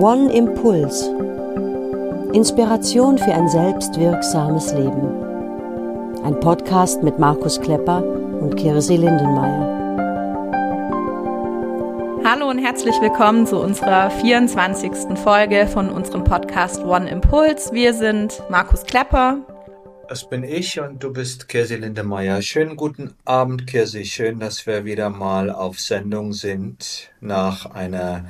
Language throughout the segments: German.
One Impuls. Inspiration für ein selbstwirksames Leben. Ein Podcast mit Markus Klepper und Kirsi Lindenmeier. Hallo und herzlich willkommen zu unserer 24. Folge von unserem Podcast One Impuls. Wir sind Markus Klepper. Das bin ich und du bist Kirsi Lindemeyer. Schönen guten Abend, Kirsi. Schön, dass wir wieder mal auf Sendung sind nach einer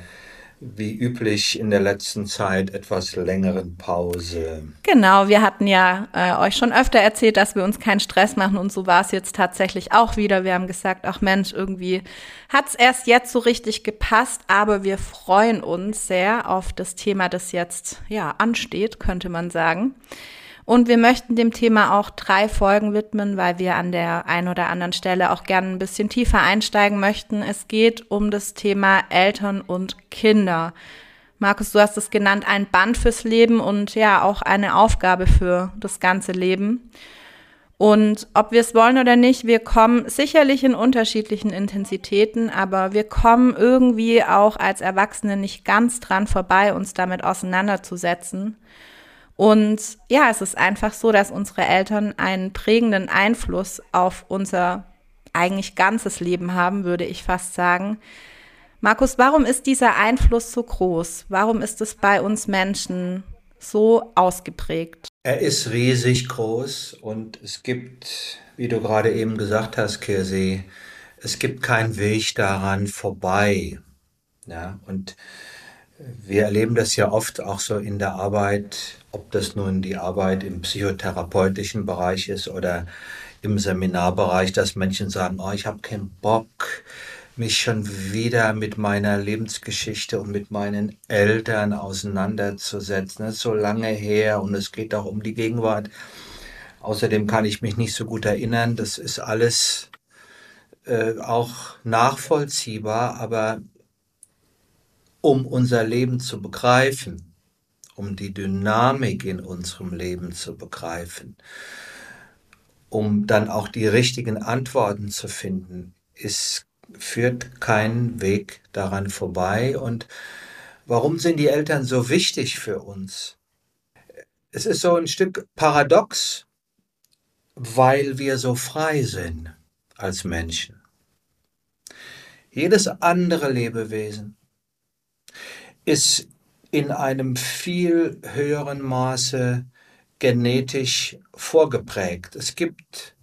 wie üblich in der letzten Zeit etwas längeren Pause. Genau, wir hatten ja äh, euch schon öfter erzählt, dass wir uns keinen Stress machen und so war es jetzt tatsächlich auch wieder. Wir haben gesagt, ach Mensch, irgendwie hat es erst jetzt so richtig gepasst, aber wir freuen uns sehr auf das Thema, das jetzt ja ansteht, könnte man sagen. Und wir möchten dem Thema auch drei Folgen widmen, weil wir an der einen oder anderen Stelle auch gerne ein bisschen tiefer einsteigen möchten. Es geht um das Thema Eltern und Kinder. Markus, du hast es genannt, ein Band fürs Leben und ja auch eine Aufgabe für das ganze Leben. Und ob wir es wollen oder nicht, wir kommen sicherlich in unterschiedlichen Intensitäten, aber wir kommen irgendwie auch als Erwachsene nicht ganz dran vorbei, uns damit auseinanderzusetzen. Und ja, es ist einfach so, dass unsere Eltern einen prägenden Einfluss auf unser eigentlich ganzes Leben haben, würde ich fast sagen. Markus, warum ist dieser Einfluss so groß? Warum ist es bei uns Menschen so ausgeprägt? Er ist riesig groß und es gibt, wie du gerade eben gesagt hast, Kirsi, es gibt keinen Weg daran vorbei. Ja, und wir erleben das ja oft auch so in der Arbeit, ob das nun die Arbeit im psychotherapeutischen Bereich ist oder im Seminarbereich, dass Menschen sagen, oh, ich habe keinen Bock, mich schon wieder mit meiner Lebensgeschichte und mit meinen Eltern auseinanderzusetzen. Das ist so lange her und es geht auch um die Gegenwart. Außerdem kann ich mich nicht so gut erinnern. Das ist alles äh, auch nachvollziehbar, aber um unser Leben zu begreifen, um die Dynamik in unserem Leben zu begreifen, um dann auch die richtigen Antworten zu finden, ist, führt kein Weg daran vorbei. Und warum sind die Eltern so wichtig für uns? Es ist so ein Stück paradox, weil wir so frei sind als Menschen. Jedes andere Lebewesen ist in einem viel höheren Maße genetisch vorgeprägt. Es gibt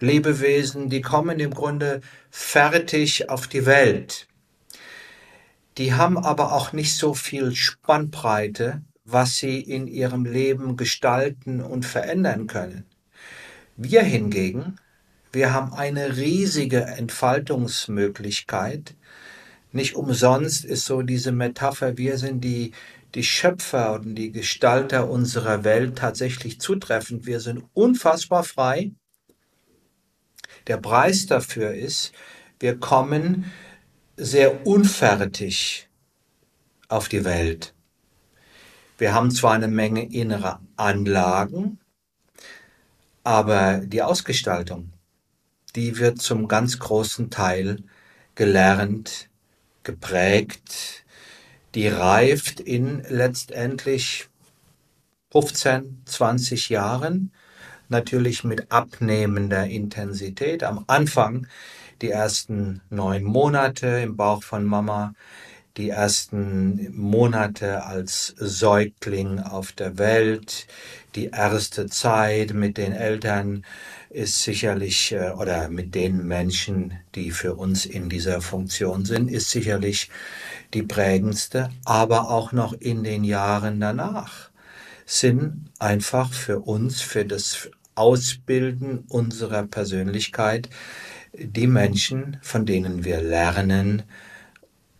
Lebewesen, die kommen im Grunde fertig auf die Welt. Die haben aber auch nicht so viel Spannbreite, was sie in ihrem Leben gestalten und verändern können. Wir hingegen, wir haben eine riesige Entfaltungsmöglichkeit, nicht umsonst ist so diese Metapher, wir sind die, die Schöpfer und die Gestalter unserer Welt tatsächlich zutreffend. Wir sind unfassbar frei. Der Preis dafür ist, wir kommen sehr unfertig auf die Welt. Wir haben zwar eine Menge innere Anlagen, aber die Ausgestaltung, die wird zum ganz großen Teil gelernt geprägt, die reift in letztendlich 15, 20 Jahren, natürlich mit abnehmender Intensität. Am Anfang die ersten neun Monate im Bauch von Mama, die ersten Monate als Säugling auf der Welt, die erste Zeit mit den Eltern ist sicherlich, äh, oder mit den Menschen, die für uns in dieser Funktion sind, ist sicherlich die prägendste, aber auch noch in den Jahren danach sind einfach für uns, für das Ausbilden unserer Persönlichkeit, die Menschen, von denen wir lernen,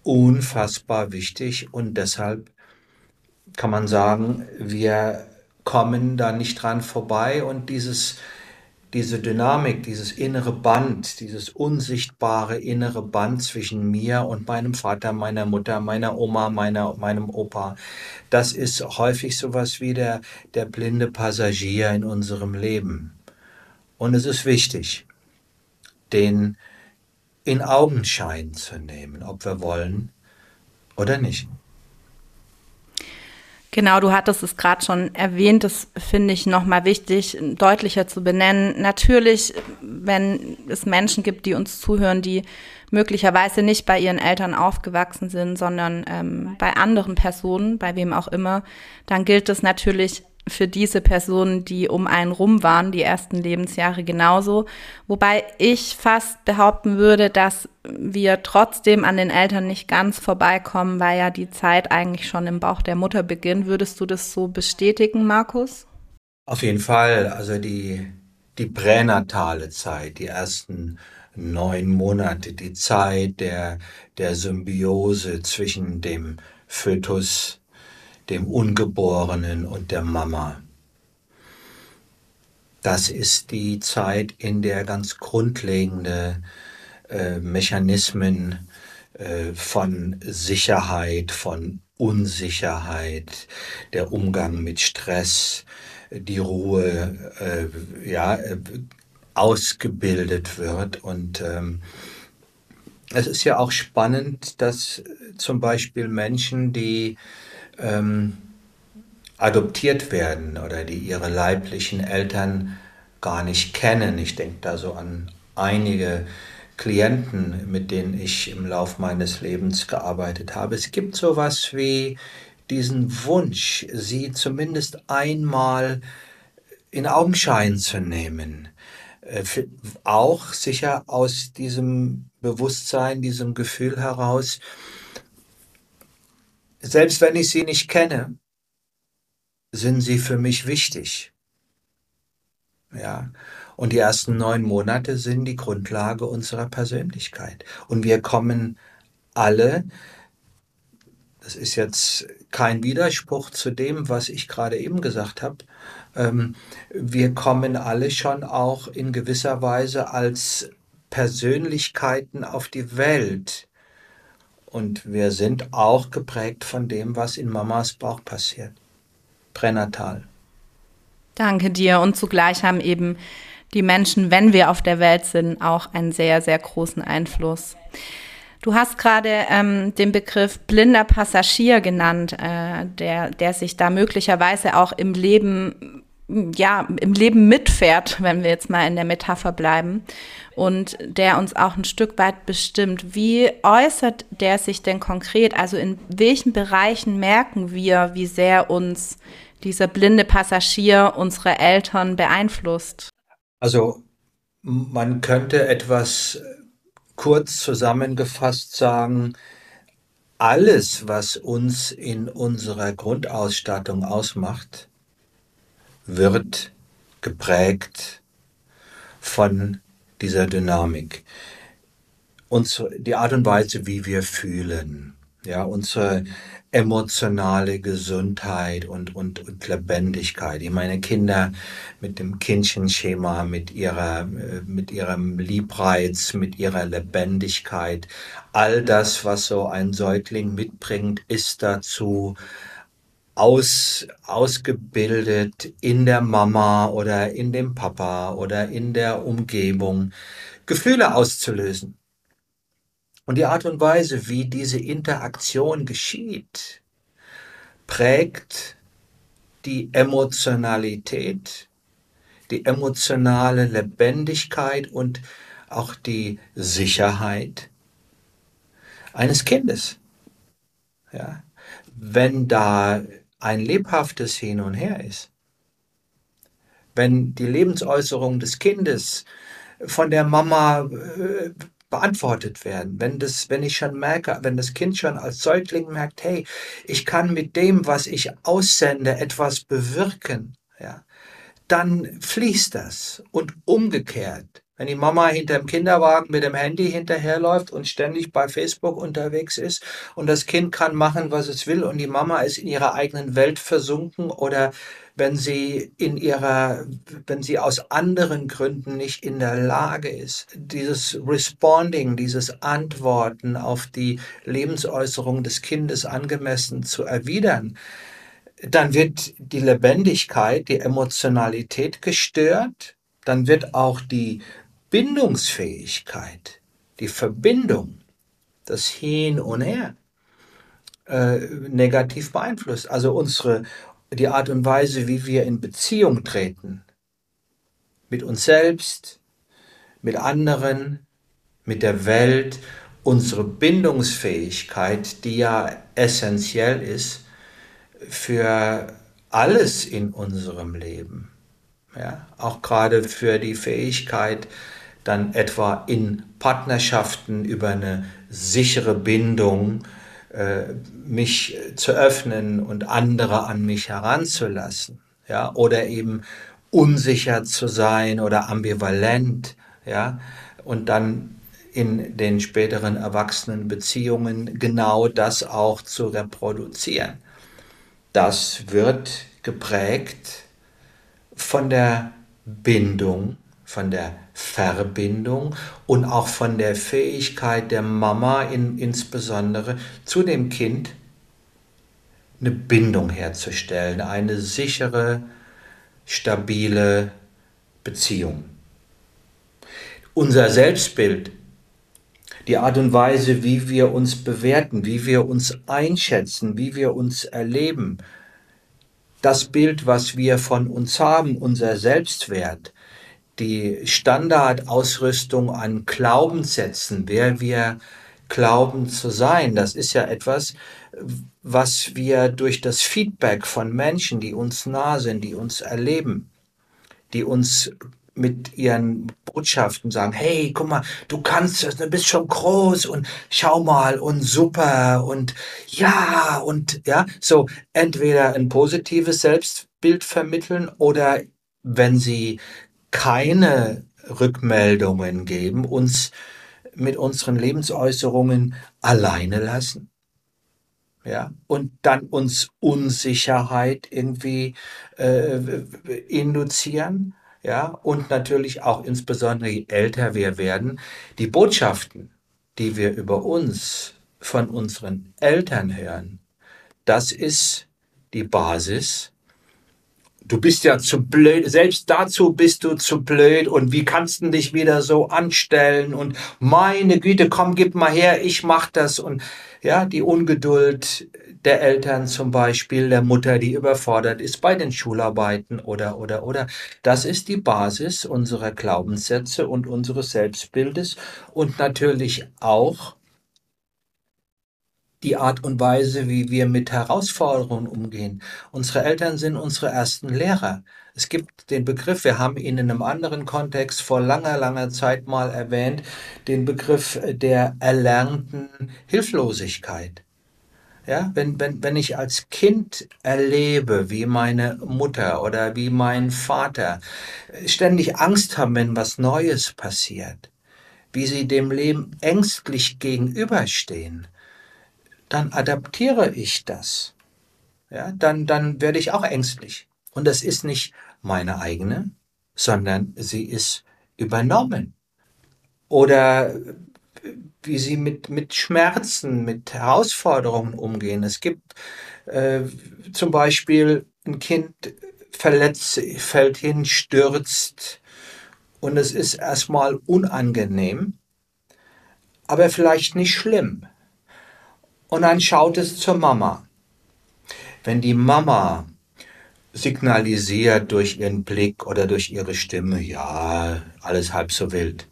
unfassbar wichtig. Und deshalb kann man sagen, wir kommen da nicht dran vorbei. Und dieses diese Dynamik, dieses innere Band, dieses unsichtbare innere Band zwischen mir und meinem Vater, meiner Mutter, meiner Oma, meiner, meinem Opa, das ist häufig sowas wie der, der blinde Passagier in unserem Leben. Und es ist wichtig, den in Augenschein zu nehmen, ob wir wollen oder nicht. Genau, du hattest es gerade schon erwähnt, das finde ich nochmal wichtig, deutlicher zu benennen. Natürlich, wenn es Menschen gibt, die uns zuhören, die möglicherweise nicht bei ihren Eltern aufgewachsen sind, sondern ähm, bei anderen Personen, bei wem auch immer, dann gilt es natürlich für diese Personen, die um einen rum waren, die ersten Lebensjahre genauso. Wobei ich fast behaupten würde, dass wir trotzdem an den Eltern nicht ganz vorbeikommen, weil ja die Zeit eigentlich schon im Bauch der Mutter beginnt. Würdest du das so bestätigen, Markus? Auf jeden Fall. Also die, die pränatale Zeit, die ersten neun Monate, die Zeit der, der Symbiose zwischen dem Fötus dem Ungeborenen und der Mama. Das ist die Zeit, in der ganz grundlegende äh, Mechanismen äh, von Sicherheit, von Unsicherheit, der Umgang mit Stress, die Ruhe, äh, ja, äh, ausgebildet wird. Und ähm, es ist ja auch spannend, dass zum Beispiel Menschen, die ähm, adoptiert werden oder die ihre leiblichen Eltern gar nicht kennen. Ich denke da so an einige Klienten, mit denen ich im Lauf meines Lebens gearbeitet habe. Es gibt sowas wie diesen Wunsch, sie zumindest einmal in Augenschein zu nehmen. Äh, auch sicher aus diesem Bewusstsein, diesem Gefühl heraus, selbst wenn ich sie nicht kenne, sind sie für mich wichtig. Ja. Und die ersten neun Monate sind die Grundlage unserer Persönlichkeit. Und wir kommen alle, das ist jetzt kein Widerspruch zu dem, was ich gerade eben gesagt habe, ähm, wir kommen alle schon auch in gewisser Weise als Persönlichkeiten auf die Welt. Und wir sind auch geprägt von dem, was in Mamas Bauch passiert. Pränatal. Danke dir. Und zugleich haben eben die Menschen, wenn wir auf der Welt sind, auch einen sehr, sehr großen Einfluss. Du hast gerade ähm, den Begriff blinder Passagier genannt, äh, der, der sich da möglicherweise auch im Leben ja, im Leben mitfährt, wenn wir jetzt mal in der Metapher bleiben, und der uns auch ein Stück weit bestimmt. Wie äußert der sich denn konkret? Also in welchen Bereichen merken wir, wie sehr uns dieser blinde Passagier unsere Eltern beeinflusst? Also man könnte etwas kurz zusammengefasst sagen, alles, was uns in unserer Grundausstattung ausmacht, wird geprägt von dieser Dynamik. Und die Art und Weise, wie wir fühlen, ja, unsere emotionale Gesundheit und, und, und Lebendigkeit. Ich meine, Kinder mit dem Kindchenschema, mit ihrer, mit ihrem Liebreiz, mit ihrer Lebendigkeit, all das, was so ein Säugling mitbringt, ist dazu aus, ausgebildet in der Mama oder in dem Papa oder in der Umgebung, Gefühle auszulösen. Und die Art und Weise, wie diese Interaktion geschieht, prägt die Emotionalität, die emotionale Lebendigkeit und auch die Sicherheit eines Kindes. Ja, wenn da ein lebhaftes Hin und Her ist. Wenn die Lebensäußerung des Kindes von der Mama äh, beantwortet werden, wenn das, wenn ich schon merke, wenn das Kind schon als Säugling merkt, hey, ich kann mit dem, was ich aussende, etwas bewirken, ja, dann fließt das und umgekehrt. Wenn die Mama hinter dem Kinderwagen mit dem Handy hinterherläuft und ständig bei Facebook unterwegs ist und das Kind kann machen, was es will und die Mama ist in ihrer eigenen Welt versunken oder wenn sie in ihrer, wenn sie aus anderen Gründen nicht in der Lage ist, dieses Responding, dieses Antworten auf die Lebensäußerung des Kindes angemessen zu erwidern, dann wird die Lebendigkeit, die Emotionalität gestört, dann wird auch die Bindungsfähigkeit die Verbindung, das Hin und Her äh, negativ beeinflusst. Also unsere, die Art und Weise, wie wir in Beziehung treten, mit uns selbst, mit anderen, mit der Welt, unsere Bindungsfähigkeit, die ja essentiell ist für alles in unserem Leben. Ja, auch gerade für die Fähigkeit, dann etwa in Partnerschaften über eine sichere Bindung äh, mich zu öffnen und andere an mich heranzulassen. Ja, oder eben unsicher zu sein oder ambivalent, ja, und dann in den späteren Erwachsenenbeziehungen genau das auch zu reproduzieren. Das wird geprägt von der Bindung, von der Verbindung und auch von der Fähigkeit der Mama in, insbesondere zu dem Kind eine Bindung herzustellen, eine sichere, stabile Beziehung. Unser Selbstbild, die Art und Weise, wie wir uns bewerten, wie wir uns einschätzen, wie wir uns erleben, das Bild, was wir von uns haben, unser Selbstwert, die Standardausrüstung an Glaubenssätzen, wer wir glauben zu sein, das ist ja etwas, was wir durch das Feedback von Menschen, die uns nah sind, die uns erleben, die uns mit ihren Botschaften sagen, hey, guck mal, du kannst es, du bist schon groß und schau mal und super und ja und ja, so entweder ein positives Selbstbild vermitteln oder wenn sie keine Rückmeldungen geben, uns mit unseren Lebensäußerungen alleine lassen. Ja, und dann uns Unsicherheit irgendwie äh, induzieren, ja, und natürlich auch insbesondere je älter wir werden, die Botschaften, die wir über uns von unseren Eltern hören, das ist die Basis du bist ja zu blöd, selbst dazu bist du zu blöd. Und wie kannst du dich wieder so anstellen? Und meine Güte, komm, gib mal her, ich mach das. Und ja, die Ungeduld der Eltern zum Beispiel, der Mutter, die überfordert ist bei den Schularbeiten oder, oder, oder. Das ist die Basis unserer Glaubenssätze und unseres Selbstbildes. Und natürlich auch die Art und Weise, wie wir mit Herausforderungen umgehen. Unsere Eltern sind unsere ersten Lehrer. Es gibt den Begriff, wir haben ihn in einem anderen Kontext vor langer, langer Zeit mal erwähnt, den Begriff der erlernten Hilflosigkeit. Ja, wenn, wenn, wenn ich als Kind erlebe, wie meine Mutter oder wie mein Vater ständig Angst haben, wenn was Neues passiert, wie sie dem Leben ängstlich gegenüberstehen, dann adaptiere ich das. Ja, dann, dann werde ich auch ängstlich. Und das ist nicht meine eigene, sondern sie ist übernommen. Oder wie sie mit, mit Schmerzen, mit Herausforderungen umgehen. Es gibt äh, zum Beispiel ein Kind verletzt, fällt hin, stürzt und es ist erstmal unangenehm, aber vielleicht nicht schlimm und dann schaut es zur Mama. Wenn die Mama signalisiert durch ihren Blick oder durch ihre Stimme, ja, alles halb so wild,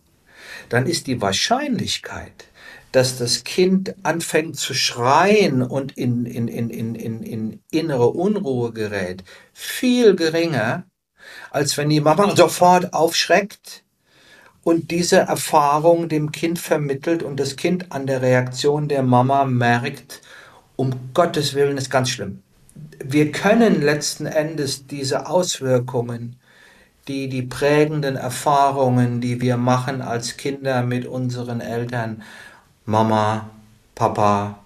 dann ist die Wahrscheinlichkeit, dass das Kind anfängt zu schreien und in, in, in, in, in, in innere Unruhe gerät, viel geringer, als wenn die Mama sofort aufschreckt und diese Erfahrung dem Kind vermittelt und das Kind an der Reaktion der Mama merkt, um Gottes Willen ist ganz schlimm. Wir können letzten Endes diese Auswirkungen, die die prägenden Erfahrungen, die wir machen als Kinder mit unseren Eltern, Mama, Papa,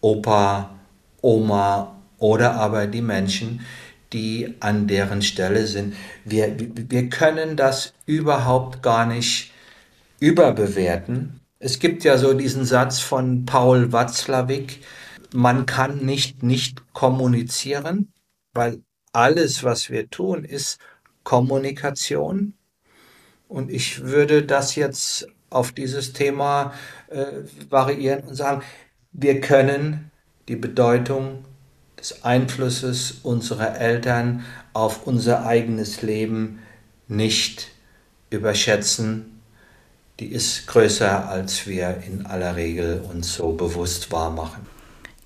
Opa, Oma oder aber die Menschen, die an deren Stelle sind. Wir, wir können das überhaupt gar nicht überbewerten. Es gibt ja so diesen Satz von Paul Watzlawick, man kann nicht nicht kommunizieren, weil alles, was wir tun, ist Kommunikation. Und ich würde das jetzt auf dieses Thema äh, variieren und sagen, wir können die Bedeutung des Einflusses unserer Eltern auf unser eigenes Leben nicht überschätzen. Die ist größer, als wir in aller Regel uns so bewusst wahrmachen.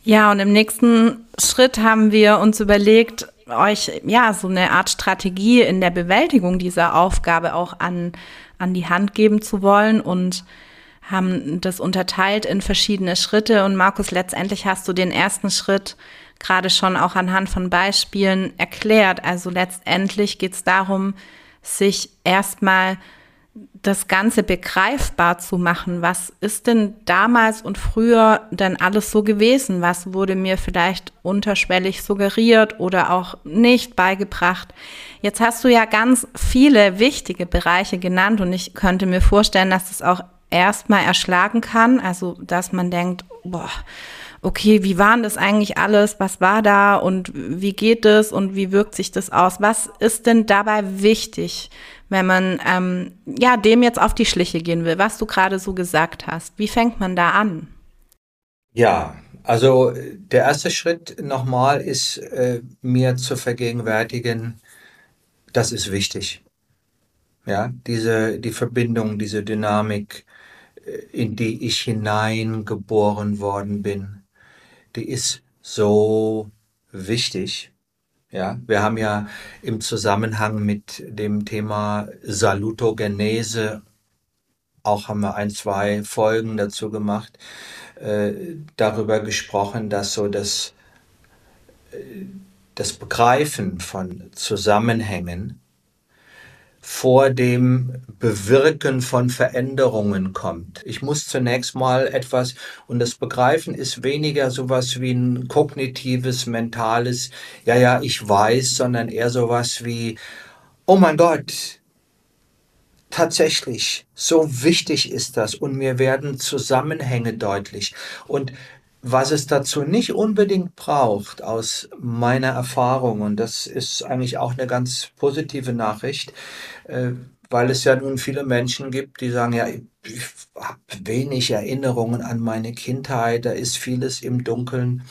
Ja, und im nächsten Schritt haben wir uns überlegt, euch ja so eine Art Strategie in der Bewältigung dieser Aufgabe auch an, an die Hand geben zu wollen und haben das unterteilt in verschiedene Schritte. Und Markus, letztendlich hast du den ersten Schritt gerade schon auch anhand von Beispielen erklärt. Also letztendlich geht es darum, sich erstmal das Ganze begreifbar zu machen. Was ist denn damals und früher denn alles so gewesen? Was wurde mir vielleicht unterschwellig suggeriert oder auch nicht beigebracht? Jetzt hast du ja ganz viele wichtige Bereiche genannt und ich könnte mir vorstellen, dass das auch erstmal erschlagen kann. Also, dass man denkt, boah, okay, wie waren das eigentlich alles? Was war da und wie geht es und wie wirkt sich das aus? Was ist denn dabei wichtig, wenn man ähm, ja dem jetzt auf die Schliche gehen will, was du gerade so gesagt hast? Wie fängt man da an? Ja, also der erste Schritt nochmal ist äh, mir zu vergegenwärtigen, das ist wichtig. Ja, diese, die Verbindung, diese Dynamik, äh, in die ich hineingeboren worden bin, die ist so wichtig. Ja, wir haben ja im Zusammenhang mit dem Thema Salutogenese auch haben wir ein, zwei Folgen dazu gemacht, äh, darüber gesprochen, dass so das, äh, das Begreifen von Zusammenhängen vor dem Bewirken von Veränderungen kommt. Ich muss zunächst mal etwas, und das Begreifen ist weniger sowas wie ein kognitives, mentales, ja, ja, ich weiß, sondern eher sowas wie, oh mein Gott, tatsächlich, so wichtig ist das und mir werden Zusammenhänge deutlich. Und was es dazu nicht unbedingt braucht, aus meiner Erfahrung, und das ist eigentlich auch eine ganz positive Nachricht, äh, weil es ja nun viele Menschen gibt, die sagen, ja, ich habe wenig Erinnerungen an meine Kindheit, da ist vieles im Dunkeln.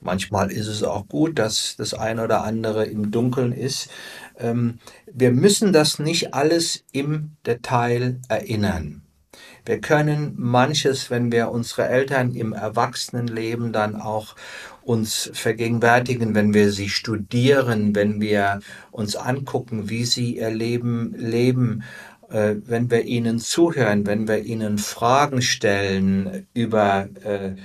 Manchmal ist es auch gut, dass das ein oder andere im Dunkeln ist. Ähm, wir müssen das nicht alles im Detail erinnern. Wir können manches, wenn wir unsere Eltern im Erwachsenenleben dann auch uns vergegenwärtigen, wenn wir sie studieren, wenn wir uns angucken, wie sie ihr Leben leben, äh, wenn wir ihnen zuhören, wenn wir ihnen Fragen stellen über äh,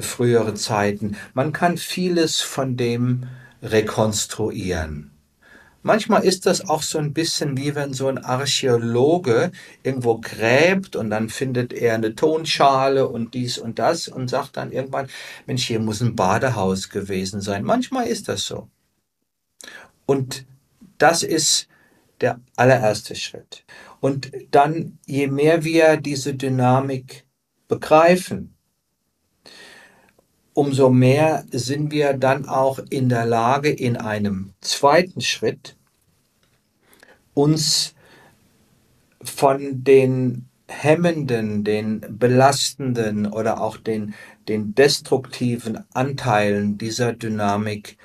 frühere Zeiten. Man kann vieles von dem rekonstruieren. Manchmal ist das auch so ein bisschen wie wenn so ein Archäologe irgendwo gräbt und dann findet er eine Tonschale und dies und das und sagt dann irgendwann, Mensch, hier muss ein Badehaus gewesen sein. Manchmal ist das so. Und das ist der allererste Schritt. Und dann, je mehr wir diese Dynamik begreifen, umso mehr sind wir dann auch in der Lage, in einem zweiten Schritt uns von den hemmenden, den belastenden oder auch den, den destruktiven Anteilen dieser Dynamik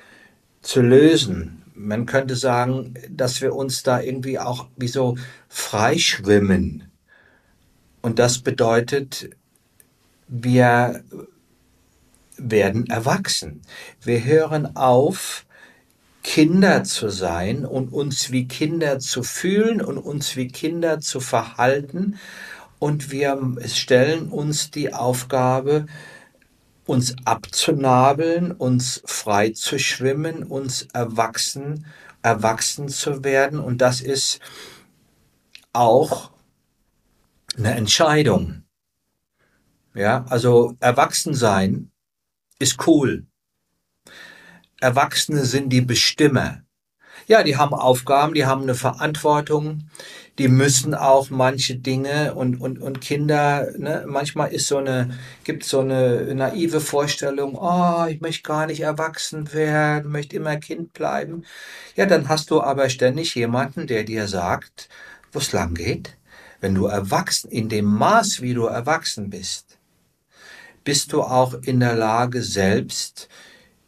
zu lösen. Man könnte sagen, dass wir uns da irgendwie auch wie so freischwimmen. Und das bedeutet, wir werden erwachsen. Wir hören auf, Kinder zu sein und uns wie Kinder zu fühlen und uns wie Kinder zu verhalten. Und wir stellen uns die Aufgabe, uns abzunabeln, uns frei zu schwimmen, uns erwachsen, erwachsen zu werden. Und das ist auch eine Entscheidung. Ja, also erwachsen sein ist cool. Erwachsene sind die Bestimmer. Ja, die haben Aufgaben, die haben eine Verantwortung, die müssen auch manche Dinge und, und, und Kinder, ne, manchmal ist so eine, gibt so eine naive Vorstellung, oh, ich möchte gar nicht erwachsen werden, möchte immer Kind bleiben. Ja, dann hast du aber ständig jemanden, der dir sagt, wo es lang geht, wenn du erwachsen, in dem Maß, wie du erwachsen bist, bist du auch in der Lage, selbst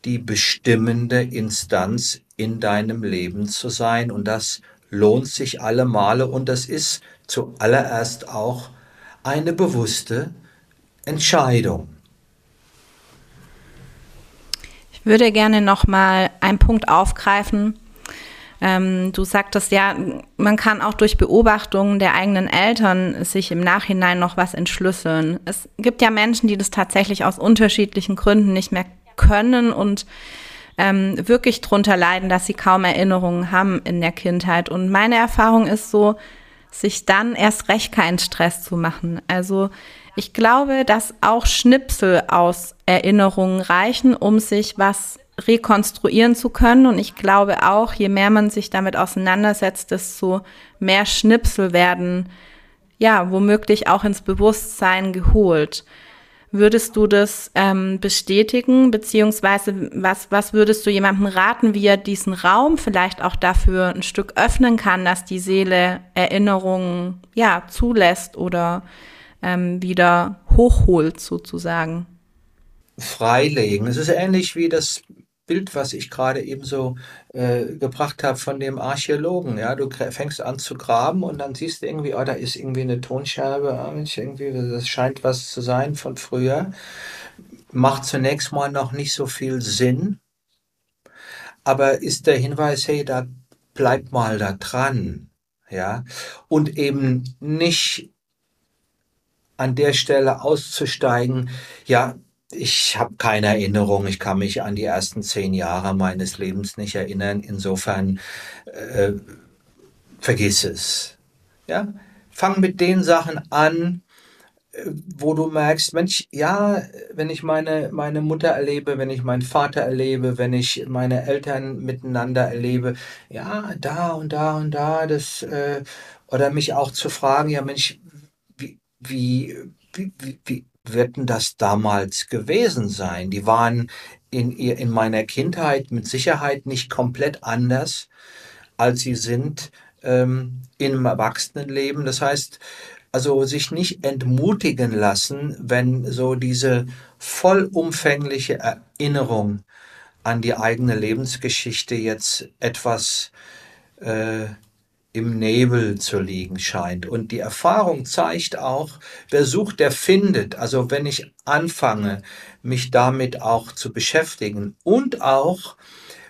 die bestimmende Instanz in deinem Leben zu sein. Und das lohnt sich alle Male und das ist zuallererst auch eine bewusste Entscheidung. Ich würde gerne noch mal einen Punkt aufgreifen. Ähm, du sagtest ja, man kann auch durch Beobachtungen der eigenen Eltern sich im Nachhinein noch was entschlüsseln. Es gibt ja Menschen, die das tatsächlich aus unterschiedlichen Gründen nicht mehr können und ähm, wirklich drunter leiden, dass sie kaum Erinnerungen haben in der Kindheit. Und meine Erfahrung ist so, sich dann erst recht keinen Stress zu machen. Also ich glaube, dass auch Schnipsel aus Erinnerungen reichen, um sich was rekonstruieren zu können. Und ich glaube auch, je mehr man sich damit auseinandersetzt, desto mehr Schnipsel werden, ja, womöglich auch ins Bewusstsein geholt. Würdest du das ähm, bestätigen, beziehungsweise was, was würdest du jemandem raten, wie er diesen Raum vielleicht auch dafür ein Stück öffnen kann, dass die Seele Erinnerungen ja zulässt oder ähm, wieder hochholt sozusagen? Freilegen. Es ist ähnlich wie das Bild, was ich gerade eben so äh, gebracht habe von dem Archäologen. Ja, du fängst an zu graben und dann siehst du irgendwie, oh, da ist irgendwie eine Tonscherbe, ah, irgendwie, das scheint was zu sein von früher. Macht zunächst mal noch nicht so viel Sinn, aber ist der Hinweis, hey, da bleib mal da dran, ja, und eben nicht an der Stelle auszusteigen, ja, ich habe keine Erinnerung, ich kann mich an die ersten zehn Jahre meines Lebens nicht erinnern. Insofern äh, vergiss es. Ja? Fang mit den Sachen an, äh, wo du merkst, Mensch, ja, wenn ich meine, meine Mutter erlebe, wenn ich meinen Vater erlebe, wenn ich meine Eltern miteinander erlebe, ja, da und da und da, das, äh, oder mich auch zu fragen, ja, Mensch, wie, wie, wie, wie, wird denn das damals gewesen sein? Die waren in, in meiner Kindheit mit Sicherheit nicht komplett anders, als sie sind ähm, im Erwachsenenleben. Das heißt, also sich nicht entmutigen lassen, wenn so diese vollumfängliche Erinnerung an die eigene Lebensgeschichte jetzt etwas äh, im Nebel zu liegen scheint. Und die Erfahrung zeigt auch, wer sucht, der findet. Also wenn ich anfange, mich damit auch zu beschäftigen und auch,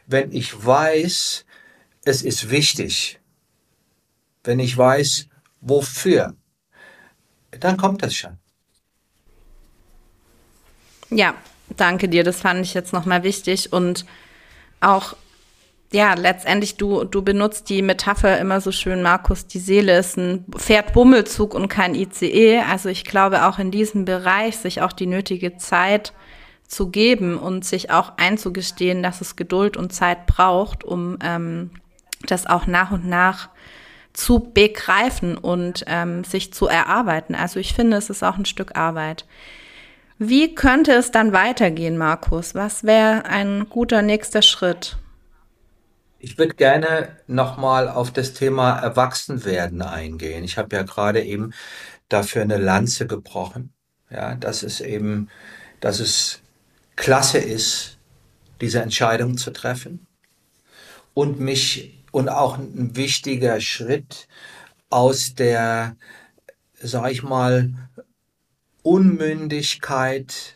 wenn ich weiß, es ist wichtig, wenn ich weiß, wofür, dann kommt das schon. Ja, danke dir. Das fand ich jetzt nochmal wichtig und auch ja, letztendlich, du, du benutzt die Metapher immer so schön, Markus, die Seele ist ein Pferd-Bummelzug und kein ICE. Also ich glaube auch in diesem Bereich sich auch die nötige Zeit zu geben und sich auch einzugestehen, dass es Geduld und Zeit braucht, um ähm, das auch nach und nach zu begreifen und ähm, sich zu erarbeiten. Also ich finde, es ist auch ein Stück Arbeit. Wie könnte es dann weitergehen, Markus? Was wäre ein guter nächster Schritt? Ich würde gerne nochmal auf das Thema Erwachsenwerden eingehen. Ich habe ja gerade eben dafür eine Lanze gebrochen, ja, dass es eben, dass es klasse ist, diese Entscheidung zu treffen und mich und auch ein wichtiger Schritt aus der, sag ich mal, Unmündigkeit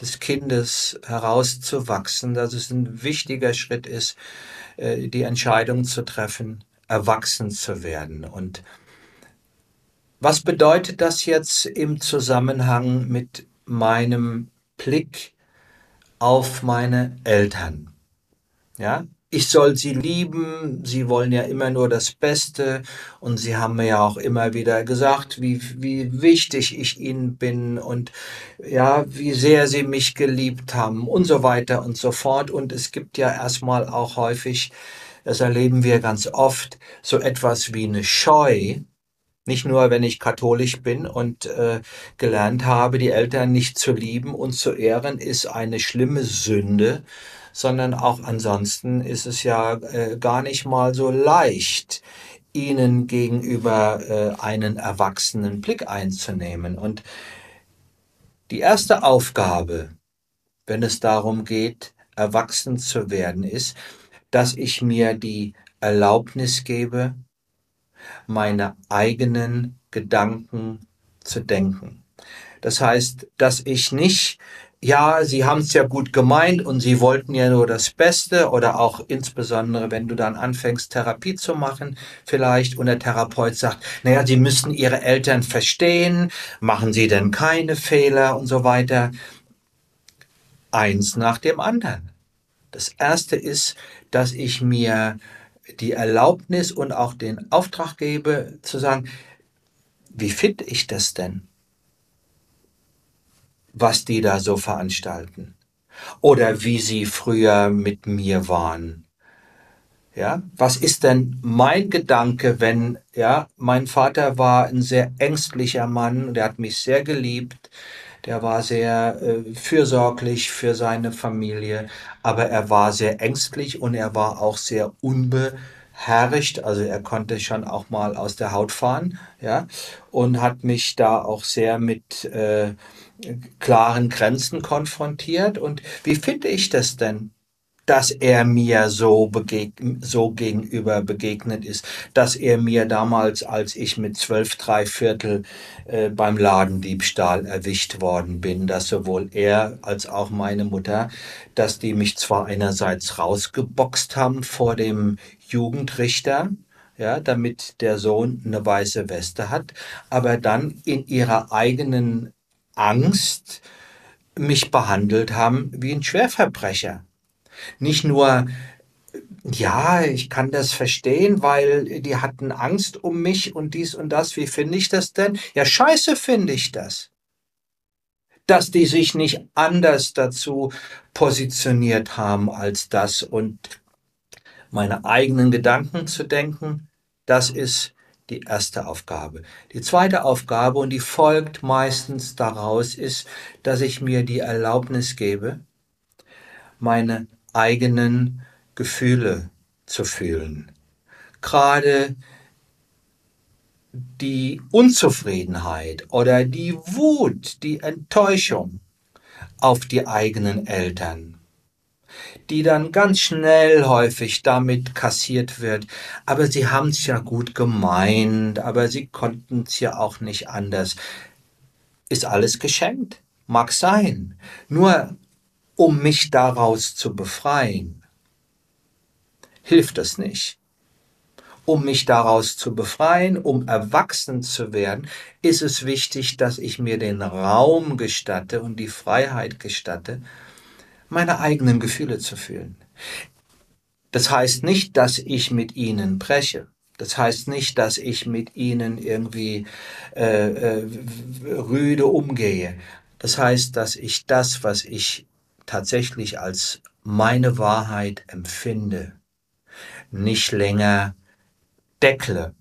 des Kindes herauszuwachsen, dass es ein wichtiger Schritt ist, äh, die Entscheidung zu treffen, erwachsen zu werden. Und was bedeutet das jetzt im Zusammenhang mit meinem Blick auf meine Eltern? Ja, ich soll sie lieben, sie wollen ja immer nur das Beste. Und sie haben mir ja auch immer wieder gesagt, wie, wie wichtig ich ihnen bin und ja, wie sehr sie mich geliebt haben und so weiter und so fort. Und es gibt ja erstmal auch häufig, das erleben wir ganz oft, so etwas wie eine Scheu, nicht nur, wenn ich katholisch bin und äh, gelernt habe, die Eltern nicht zu lieben und zu ehren, ist eine schlimme Sünde, sondern auch ansonsten ist es ja äh, gar nicht mal so leicht, ihnen gegenüber äh, einen erwachsenen Blick einzunehmen. Und die erste Aufgabe, wenn es darum geht, erwachsen zu werden, ist, dass ich mir die Erlaubnis gebe, meine eigenen Gedanken zu denken. Das heißt, dass ich nicht ja, sie haben es ja gut gemeint und sie wollten ja nur das Beste oder auch insbesondere, wenn du dann anfängst, Therapie zu machen, vielleicht und der Therapeut sagt, naja, sie müssen ihre Eltern verstehen, machen sie denn keine Fehler und so weiter. Eins nach dem anderen. Das erste ist, dass ich mir die Erlaubnis und auch den Auftrag gebe, zu sagen, wie finde ich das denn? Was die da so veranstalten. Oder wie sie früher mit mir waren. Ja, was ist denn mein Gedanke, wenn, ja, mein Vater war ein sehr ängstlicher Mann, der hat mich sehr geliebt, der war sehr äh, fürsorglich für seine Familie, aber er war sehr ängstlich und er war auch sehr unbeherrscht, also er konnte schon auch mal aus der Haut fahren, ja, und hat mich da auch sehr mit äh, klaren Grenzen konfrontiert. Und wie finde ich das denn? dass er mir so, begeg so gegenüber begegnet ist, dass er mir damals, als ich mit zwölf, drei Viertel äh, beim Ladendiebstahl erwischt worden bin, dass sowohl er als auch meine Mutter, dass die mich zwar einerseits rausgeboxt haben vor dem Jugendrichter, ja, damit der Sohn eine weiße Weste hat, aber dann in ihrer eigenen Angst mich behandelt haben wie ein Schwerverbrecher. Nicht nur, ja, ich kann das verstehen, weil die hatten Angst um mich und dies und das. Wie finde ich das denn? Ja, scheiße finde ich das. Dass die sich nicht anders dazu positioniert haben als das und meine eigenen Gedanken zu denken, das ist die erste Aufgabe. Die zweite Aufgabe, und die folgt meistens daraus, ist, dass ich mir die Erlaubnis gebe, meine eigenen Gefühle zu fühlen. Gerade die Unzufriedenheit oder die Wut, die Enttäuschung auf die eigenen Eltern die dann ganz schnell häufig damit kassiert wird. Aber sie haben es ja gut gemeint, aber sie konnten es ja auch nicht anders. Ist alles geschenkt? Mag sein. Nur um mich daraus zu befreien, hilft es nicht. Um mich daraus zu befreien, um erwachsen zu werden, ist es wichtig, dass ich mir den Raum gestatte und die Freiheit gestatte, meine eigenen Gefühle zu fühlen. Das heißt nicht, dass ich mit ihnen breche. Das heißt nicht, dass ich mit ihnen irgendwie äh, äh, rüde umgehe. Das heißt, dass ich das, was ich tatsächlich als meine Wahrheit empfinde, nicht länger deckle,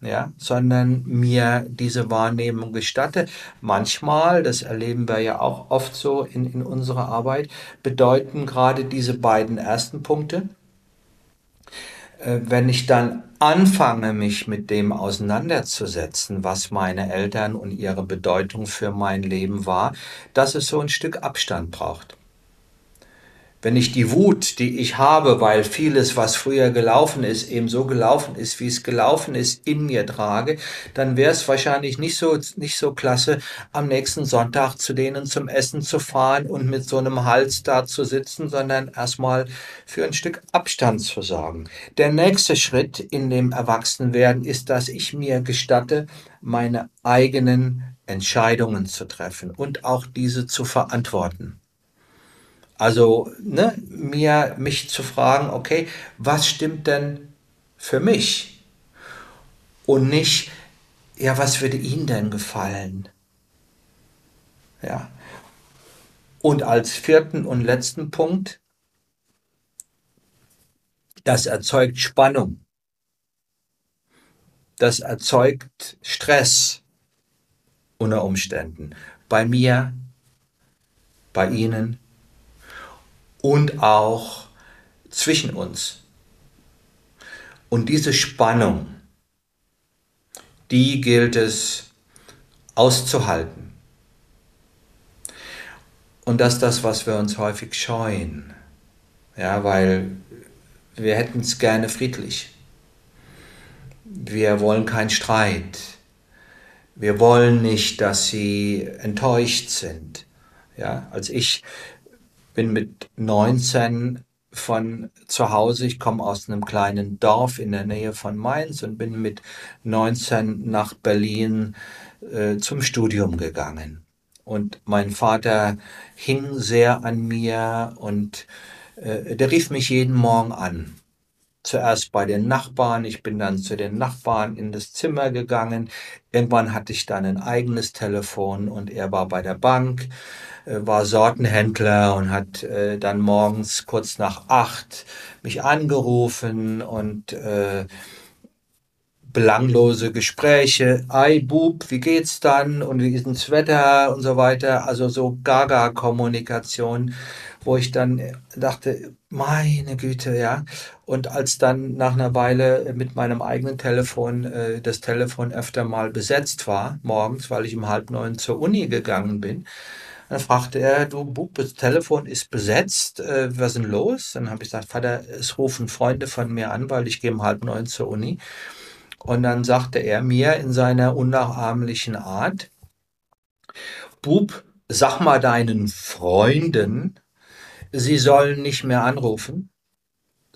ja, sondern mir diese Wahrnehmung gestatte. Manchmal, das erleben wir ja auch oft so in, in unserer Arbeit, bedeuten gerade diese beiden ersten Punkte, äh, wenn ich dann anfange, mich mit dem auseinanderzusetzen, was meine Eltern und ihre Bedeutung für mein Leben war, dass es so ein Stück Abstand braucht wenn ich die Wut, die ich habe, weil vieles, was früher gelaufen ist, eben so gelaufen ist, wie es gelaufen ist, in mir trage, dann wäre es wahrscheinlich nicht so, nicht so klasse, am nächsten Sonntag zu denen zum Essen zu fahren und mit so einem Hals da zu sitzen, sondern erstmal für ein Stück Abstand zu sorgen. Der nächste Schritt in dem Erwachsenwerden ist, dass ich mir gestatte, meine eigenen Entscheidungen zu treffen und auch diese zu verantworten. Also ne, mir mich zu fragen, okay, was stimmt denn für mich? Und nicht, ja, was würde Ihnen denn gefallen? Ja. Und als vierten und letzten Punkt, das erzeugt Spannung. Das erzeugt Stress unter Umständen. Bei mir, bei Ihnen, und auch zwischen uns. Und diese Spannung, die gilt es auszuhalten. Und das ist das, was wir uns häufig scheuen. Ja, weil wir hätten es gerne friedlich. Wir wollen keinen Streit. Wir wollen nicht, dass sie enttäuscht sind. Ja, als ich bin mit 19 von zu Hause, ich komme aus einem kleinen Dorf in der Nähe von Mainz und bin mit 19 nach Berlin äh, zum Studium gegangen. Und mein Vater hing sehr an mir und äh, der rief mich jeden Morgen an. Zuerst bei den Nachbarn, ich bin dann zu den Nachbarn in das Zimmer gegangen. Irgendwann hatte ich dann ein eigenes Telefon und er war bei der Bank, war Sortenhändler und hat äh, dann morgens kurz nach acht mich angerufen und äh, belanglose Gespräche. Ei, Bub, wie geht's dann? Und wie ist das Wetter? Und so weiter. Also so Gaga-Kommunikation, wo ich dann dachte, meine Güte, ja. Und als dann nach einer Weile mit meinem eigenen Telefon äh, das Telefon öfter mal besetzt war, morgens, weil ich um halb neun zur Uni gegangen bin, dann fragte er, du Bub, das Telefon ist besetzt, äh, was ist denn los? Dann habe ich gesagt, Vater, es rufen Freunde von mir an, weil ich gehe um halb neun zur Uni. Und dann sagte er mir in seiner unnachahmlichen Art, Bub, sag mal deinen Freunden, sie sollen nicht mehr anrufen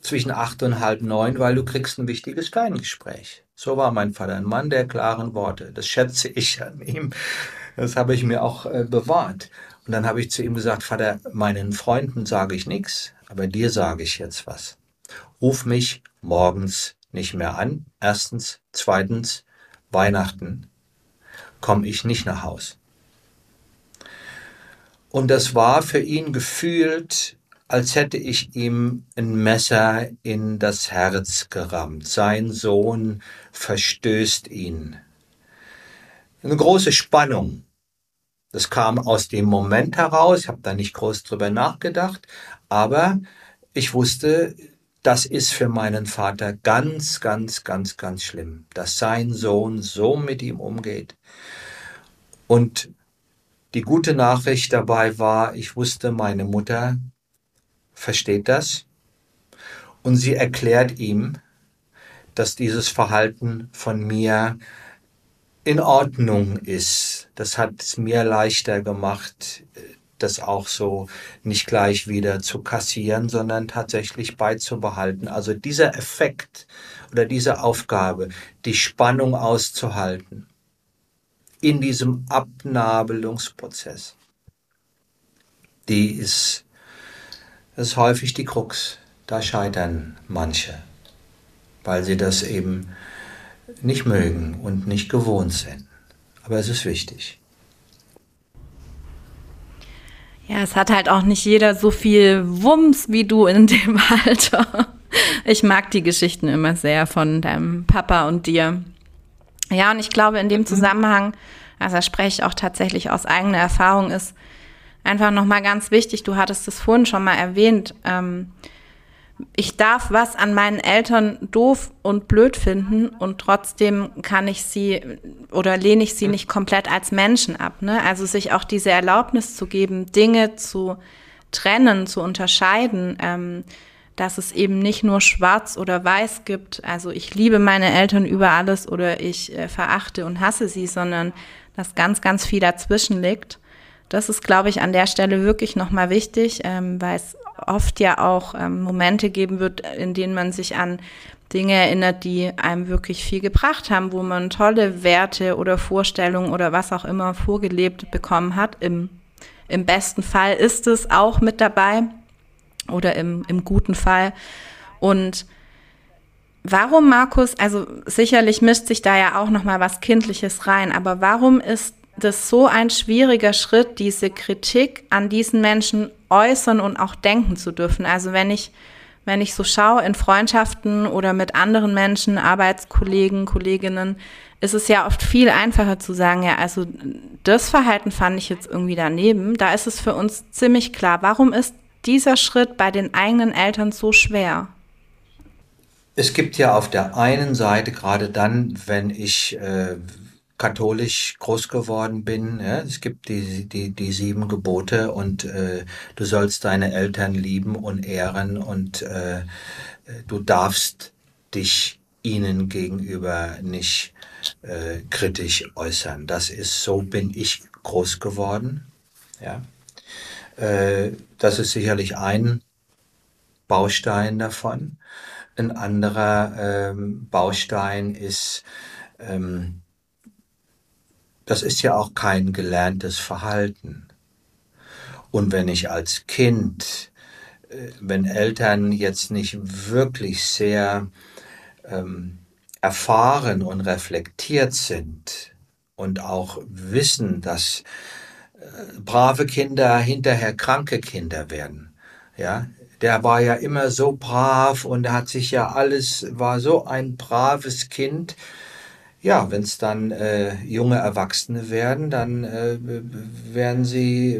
zwischen acht und halb neun, weil du kriegst ein wichtiges Kleingespräch. So war mein Vater, ein Mann der klaren Worte. Das schätze ich an ihm. Das habe ich mir auch äh, bewahrt. Und dann habe ich zu ihm gesagt, Vater, meinen Freunden sage ich nichts, aber dir sage ich jetzt was. Ruf mich morgens nicht mehr an. Erstens. Zweitens, Weihnachten komme ich nicht nach Haus. Und das war für ihn gefühlt, als hätte ich ihm ein Messer in das Herz gerammt. Sein Sohn verstößt ihn. Eine große Spannung. Das kam aus dem Moment heraus, ich habe da nicht groß drüber nachgedacht, aber ich wusste, das ist für meinen Vater ganz, ganz, ganz, ganz schlimm, dass sein Sohn so mit ihm umgeht. Und die gute Nachricht dabei war, ich wusste, meine Mutter versteht das. Und sie erklärt ihm, dass dieses Verhalten von mir in Ordnung ist. Das hat es mir leichter gemacht, das auch so nicht gleich wieder zu kassieren, sondern tatsächlich beizubehalten. Also dieser Effekt oder diese Aufgabe, die Spannung auszuhalten in diesem Abnabelungsprozess, die ist, ist häufig die Krux. Da scheitern manche, weil sie das eben nicht mögen und nicht gewohnt sind. Aber es ist wichtig. Ja, es hat halt auch nicht jeder so viel Wumms wie du in dem Alter. Ich mag die Geschichten immer sehr von deinem Papa und dir. Ja, und ich glaube, in dem mhm. Zusammenhang, also da spreche ich auch tatsächlich aus eigener Erfahrung, ist einfach nochmal ganz wichtig, du hattest es vorhin schon mal erwähnt, ähm, ich darf was an meinen Eltern doof und blöd finden und trotzdem kann ich sie oder lehne ich sie nicht komplett als Menschen ab. Ne? Also sich auch diese Erlaubnis zu geben, Dinge zu trennen, zu unterscheiden, ähm, dass es eben nicht nur schwarz oder weiß gibt. Also ich liebe meine Eltern über alles oder ich äh, verachte und hasse sie, sondern dass ganz, ganz viel dazwischen liegt. Das ist, glaube ich, an der Stelle wirklich nochmal wichtig, ähm, weil es oft ja auch ähm, Momente geben wird, in denen man sich an Dinge erinnert, die einem wirklich viel gebracht haben, wo man tolle Werte oder Vorstellungen oder was auch immer vorgelebt bekommen hat. Im, im besten Fall ist es auch mit dabei oder im, im guten Fall. Und warum, Markus, also sicherlich mischt sich da ja auch nochmal was Kindliches rein, aber warum ist das so ein schwieriger Schritt, diese Kritik an diesen Menschen äußern und auch denken zu dürfen. Also wenn ich, wenn ich so schaue in Freundschaften oder mit anderen Menschen, Arbeitskollegen, Kolleginnen, ist es ja oft viel einfacher zu sagen, ja, also das Verhalten fand ich jetzt irgendwie daneben. Da ist es für uns ziemlich klar. Warum ist dieser Schritt bei den eigenen Eltern so schwer? es gibt ja auf der einen Seite, gerade dann, wenn ich äh, katholisch groß geworden bin, ja, es gibt die, die, die sieben Gebote und äh, du sollst deine Eltern lieben und ehren und äh, du darfst dich ihnen gegenüber nicht äh, kritisch äußern. Das ist, so bin ich groß geworden. Ja. Äh, das ist sicherlich ein Baustein davon. Ein anderer ähm, Baustein ist, ähm, das ist ja auch kein gelerntes Verhalten. Und wenn ich als Kind, äh, wenn Eltern jetzt nicht wirklich sehr ähm, erfahren und reflektiert sind und auch wissen, dass äh, brave Kinder hinterher kranke Kinder werden, ja, der war ja immer so brav und hat sich ja alles, war so ein braves Kind. Ja, wenn es dann äh, junge Erwachsene werden, dann äh, werden sie,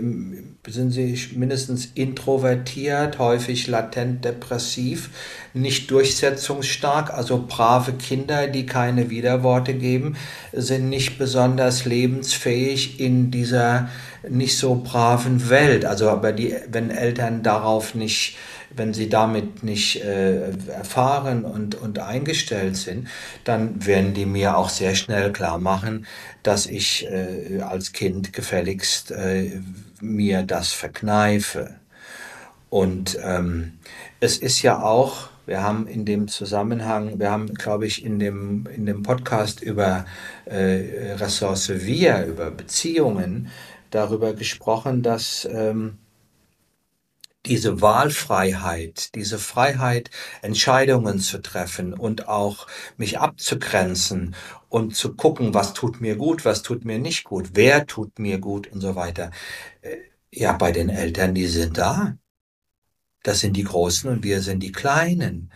sind sie mindestens introvertiert, häufig latent depressiv, nicht durchsetzungsstark. Also brave Kinder, die keine Widerworte geben, sind nicht besonders lebensfähig in dieser nicht so braven Welt. Also aber die, wenn Eltern darauf nicht wenn sie damit nicht äh, erfahren und, und eingestellt sind, dann werden die mir auch sehr schnell klar machen, dass ich äh, als Kind gefälligst äh, mir das verkneife. Und ähm, es ist ja auch, wir haben in dem Zusammenhang, wir haben, glaube ich, in dem, in dem Podcast über äh, Ressource Wir, über Beziehungen, darüber gesprochen, dass ähm, diese Wahlfreiheit, diese Freiheit, Entscheidungen zu treffen und auch mich abzugrenzen und zu gucken, was tut mir gut, was tut mir nicht gut, wer tut mir gut und so weiter. Äh, ja, bei den Eltern, die sind da. Das sind die Großen und wir sind die Kleinen.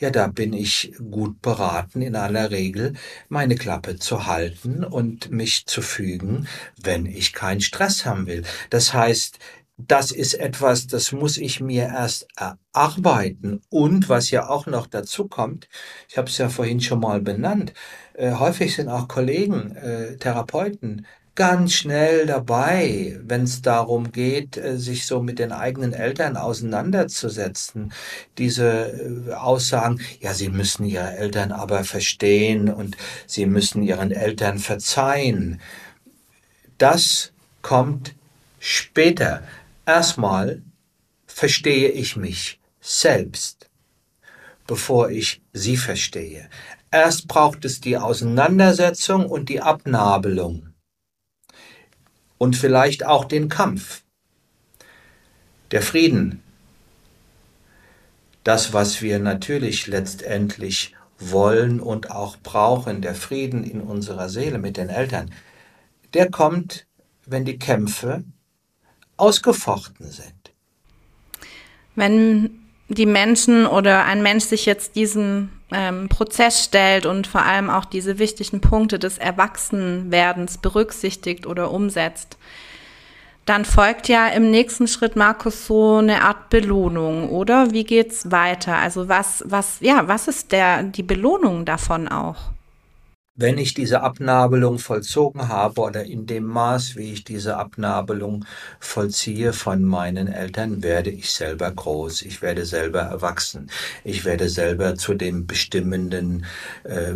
Ja, da bin ich gut beraten, in aller Regel meine Klappe zu halten und mich zu fügen, wenn ich keinen Stress haben will. Das heißt, das ist etwas, das muss ich mir erst erarbeiten. Und was ja auch noch dazu kommt, ich habe es ja vorhin schon mal benannt, äh, häufig sind auch Kollegen, äh, Therapeuten, ganz schnell dabei, wenn es darum geht, äh, sich so mit den eigenen Eltern auseinanderzusetzen. Diese äh, Aussagen, ja, sie müssen ihre Eltern aber verstehen und sie müssen ihren Eltern verzeihen. Das kommt später. Erstmal verstehe ich mich selbst, bevor ich sie verstehe. Erst braucht es die Auseinandersetzung und die Abnabelung und vielleicht auch den Kampf. Der Frieden, das, was wir natürlich letztendlich wollen und auch brauchen, der Frieden in unserer Seele mit den Eltern, der kommt, wenn die Kämpfe ausgefochten sind. Wenn die Menschen oder ein Mensch sich jetzt diesem ähm, Prozess stellt und vor allem auch diese wichtigen Punkte des Erwachsenwerdens berücksichtigt oder umsetzt, dann folgt ja im nächsten Schritt, Markus, so eine Art Belohnung, oder? Wie geht's weiter? Also was, was, ja, was ist der, die Belohnung davon auch? Wenn ich diese Abnabelung vollzogen habe oder in dem Maß, wie ich diese Abnabelung vollziehe von meinen Eltern, werde ich selber groß, ich werde selber erwachsen, ich werde selber zu dem bestimmenden äh,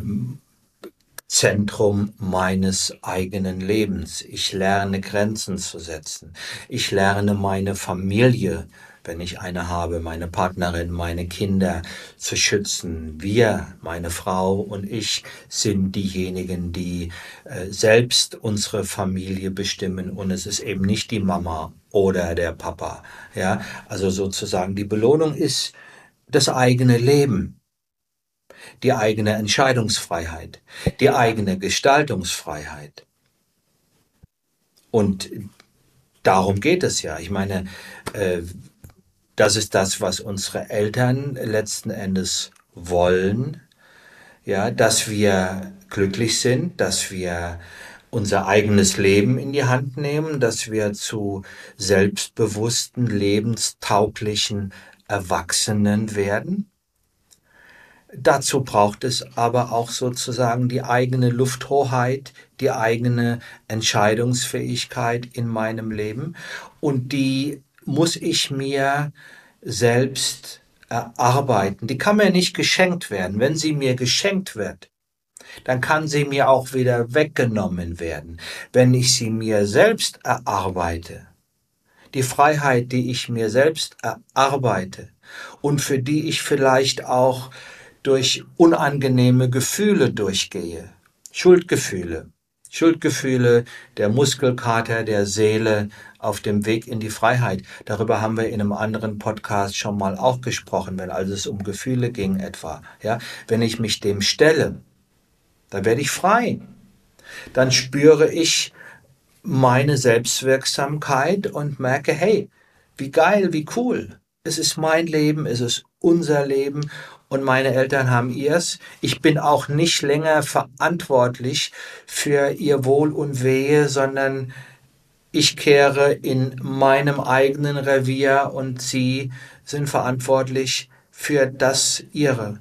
Zentrum meines eigenen Lebens. Ich lerne Grenzen zu setzen. Ich lerne meine Familie wenn ich eine habe, meine Partnerin, meine Kinder zu schützen. Wir, meine Frau und ich sind diejenigen, die äh, selbst unsere Familie bestimmen und es ist eben nicht die Mama oder der Papa. Ja, also sozusagen die Belohnung ist das eigene Leben, die eigene Entscheidungsfreiheit, die eigene Gestaltungsfreiheit. Und darum geht es ja. Ich meine, äh, das ist das, was unsere Eltern letzten Endes wollen. Ja, dass wir glücklich sind, dass wir unser eigenes Leben in die Hand nehmen, dass wir zu selbstbewussten, lebenstauglichen Erwachsenen werden. Dazu braucht es aber auch sozusagen die eigene Lufthoheit, die eigene Entscheidungsfähigkeit in meinem Leben und die muss ich mir selbst erarbeiten. Die kann mir nicht geschenkt werden. Wenn sie mir geschenkt wird, dann kann sie mir auch wieder weggenommen werden. Wenn ich sie mir selbst erarbeite, die Freiheit, die ich mir selbst erarbeite und für die ich vielleicht auch durch unangenehme Gefühle durchgehe, Schuldgefühle, Schuldgefühle, der Muskelkater der Seele auf dem Weg in die Freiheit. Darüber haben wir in einem anderen Podcast schon mal auch gesprochen, wenn also es um Gefühle ging etwa. Ja, wenn ich mich dem stelle, dann werde ich frei. Dann spüre ich meine Selbstwirksamkeit und merke, hey, wie geil, wie cool. Es ist mein Leben, es ist unser Leben und meine Eltern haben ihrs. Ich bin auch nicht länger verantwortlich für ihr Wohl und Wehe, sondern ich kehre in meinem eigenen Revier und sie sind verantwortlich für das ihre.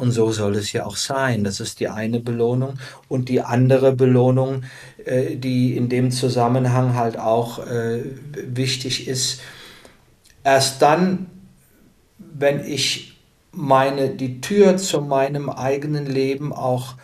Und so soll es ja auch sein. Das ist die eine Belohnung. Und die andere Belohnung, äh, die in dem Zusammenhang halt auch äh, wichtig ist, erst dann, wenn ich meine, die Tür zu meinem eigenen Leben auch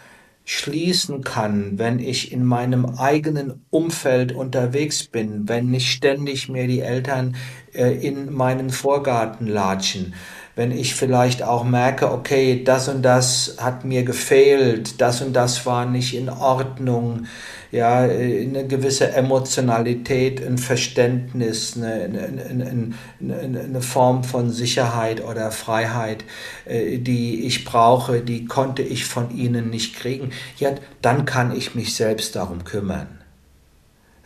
schließen kann, wenn ich in meinem eigenen Umfeld unterwegs bin, wenn nicht ständig mir die Eltern äh, in meinen Vorgarten latschen, wenn ich vielleicht auch merke, okay, das und das hat mir gefehlt, das und das war nicht in Ordnung, ja, eine gewisse Emotionalität, ein Verständnis, eine, eine, eine, Form von Sicherheit oder Freiheit, äh, die ich brauche, die konnte ich von ihnen nicht kriegen, ja, dann kann ich mich selbst darum kümmern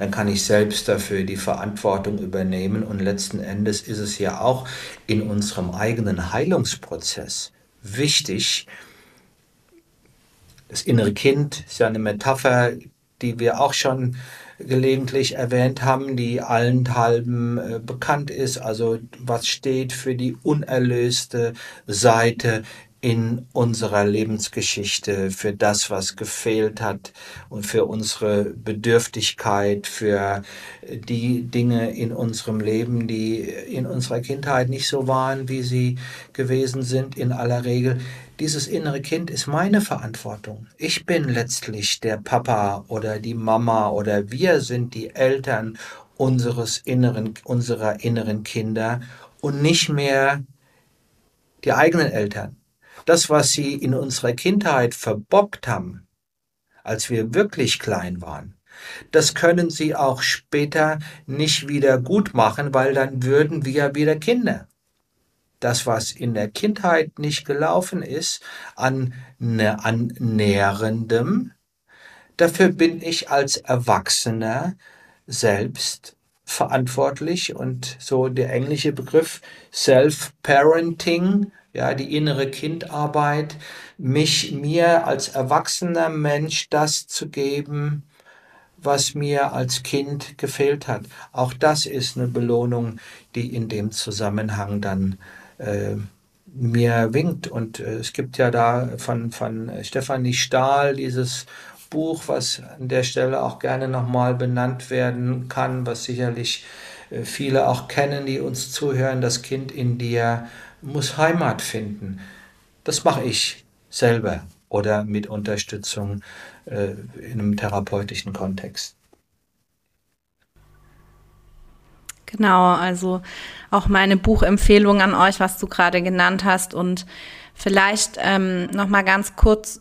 dann kann ich selbst dafür die Verantwortung übernehmen und letzten Endes ist es ja auch in unserem eigenen Heilungsprozess wichtig. Das innere Kind ist ja eine Metapher, die wir auch schon gelegentlich erwähnt haben, die allenthalben äh, bekannt ist, also was steht für die unerlöste Seite in unserer Lebensgeschichte, für das, was gefehlt hat und für unsere Bedürftigkeit, für die Dinge in unserem Leben, die in unserer Kindheit nicht so waren, wie sie gewesen sind in aller Regel. Dieses innere Kind ist meine Verantwortung. Ich bin letztlich der Papa oder die Mama oder wir sind die Eltern unseres inneren, unserer inneren Kinder und nicht mehr die eigenen Eltern das, was sie in unserer Kindheit verbockt haben, als wir wirklich klein waren, das können sie auch später nicht wieder gut machen, weil dann würden wir wieder Kinder. Das, was in der Kindheit nicht gelaufen ist, an, ne, an Nährendem, dafür bin ich als Erwachsener selbst verantwortlich und so der englische Begriff Self-Parenting ja, die innere Kindarbeit, mich mir als erwachsener Mensch das zu geben, was mir als Kind gefehlt hat. Auch das ist eine Belohnung, die in dem Zusammenhang dann äh, mir winkt. Und äh, es gibt ja da von, von Stefanie Stahl dieses Buch, was an der Stelle auch gerne nochmal benannt werden kann, was sicherlich äh, viele auch kennen, die uns zuhören, das Kind in dir muss Heimat finden. Das mache ich selber oder mit Unterstützung äh, in einem therapeutischen Kontext. Genau, also auch meine Buchempfehlung an euch, was du gerade genannt hast und vielleicht ähm, noch mal ganz kurz,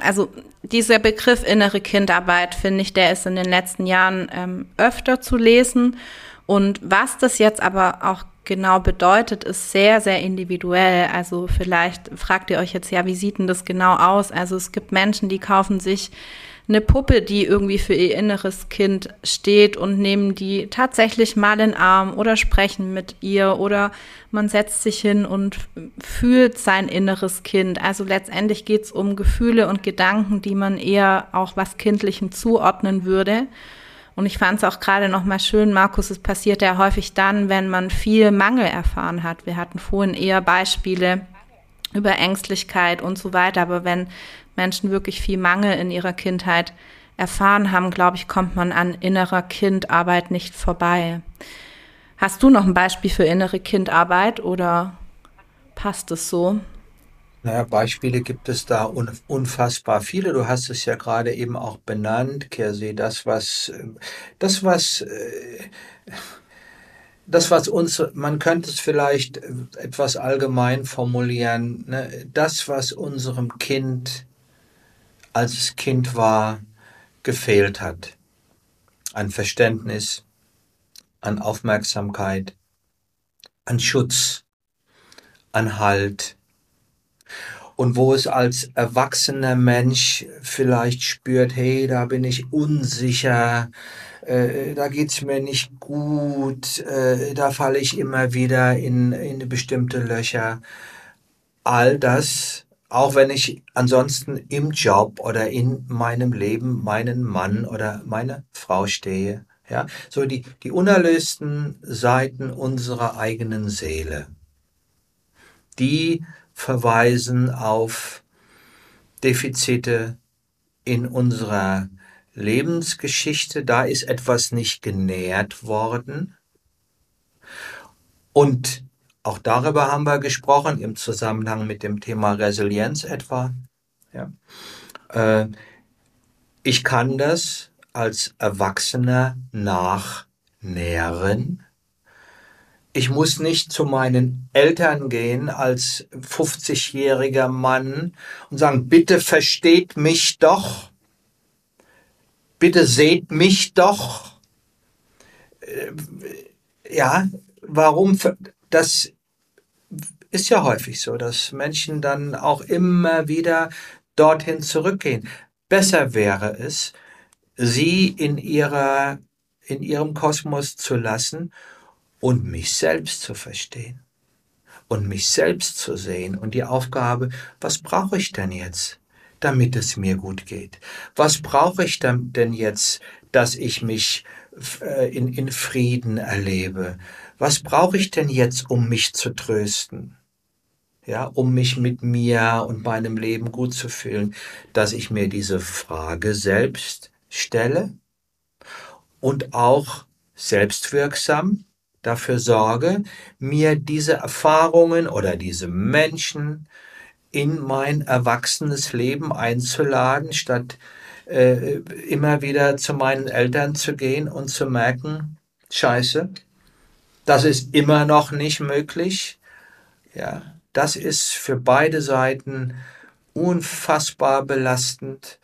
also dieser Begriff innere Kindarbeit finde ich, der ist in den letzten Jahren ähm, öfter zu lesen und was das jetzt aber auch genau bedeutet, ist sehr, sehr individuell. Also vielleicht fragt ihr euch jetzt, ja, wie sieht denn das genau aus? Also es gibt Menschen, die kaufen sich eine Puppe, die irgendwie für ihr inneres Kind steht und nehmen die tatsächlich mal in Arm oder sprechen mit ihr oder man setzt sich hin und fühlt sein inneres Kind. Also letztendlich geht es um Gefühle und Gedanken, die man eher auch was Kindlichem zuordnen würde. Und ich fand es auch gerade noch mal schön, Markus, es passiert ja häufig dann, wenn man viel Mangel erfahren hat. Wir hatten vorhin eher Beispiele über Ängstlichkeit und so weiter. Aber wenn Menschen wirklich viel Mangel in ihrer Kindheit erfahren haben, glaube ich, kommt man an innerer Kindarbeit nicht vorbei. Hast du noch ein Beispiel für innere Kindarbeit oder passt es so? Naja, Beispiele gibt es da unfassbar viele. Du hast es ja gerade eben auch benannt, Kersi, das, was, das, was, äh, das, was uns, man könnte es vielleicht etwas allgemein formulieren, ne? das, was unserem Kind, als es Kind war, gefehlt hat. An Verständnis, an Aufmerksamkeit, an Schutz, an Halt. Und wo es als erwachsener Mensch vielleicht spürt, hey, da bin ich unsicher, äh, da geht's mir nicht gut, äh, da falle ich immer wieder in, in bestimmte Löcher. All das auch wenn ich ansonsten im Job oder in meinem Leben meinen Mann oder meine Frau stehe. Ja, so die, die unerlösten Seiten unserer eigenen Seele. Die verweisen auf Defizite in unserer Lebensgeschichte. Da ist etwas nicht genährt worden. Und auch darüber haben wir gesprochen, im Zusammenhang mit dem Thema Resilienz etwa. Ja. Äh, ich kann das als Erwachsener nachnähren. Ich muss nicht zu meinen Eltern gehen als 50-jähriger Mann und sagen, bitte versteht mich doch, bitte seht mich doch. Äh, ja, warum? Das ist ja häufig so, dass Menschen dann auch immer wieder dorthin zurückgehen. Besser wäre es, sie in ihrer, in ihrem Kosmos zu lassen und mich selbst zu verstehen und mich selbst zu sehen und die Aufgabe, was brauche ich denn jetzt, damit es mir gut geht? Was brauche ich denn jetzt, dass ich mich äh, in, in Frieden erlebe? Was brauche ich denn jetzt, um mich zu trösten? ja, um mich mit mir und meinem Leben gut zu fühlen, dass ich mir diese Frage selbst stelle und auch selbstwirksam dafür sorge, mir diese Erfahrungen oder diese Menschen in mein erwachsenes Leben einzuladen, statt äh, immer wieder zu meinen Eltern zu gehen und zu merken, scheiße, das ist immer noch nicht möglich. Ja, das ist für beide Seiten unfassbar belastend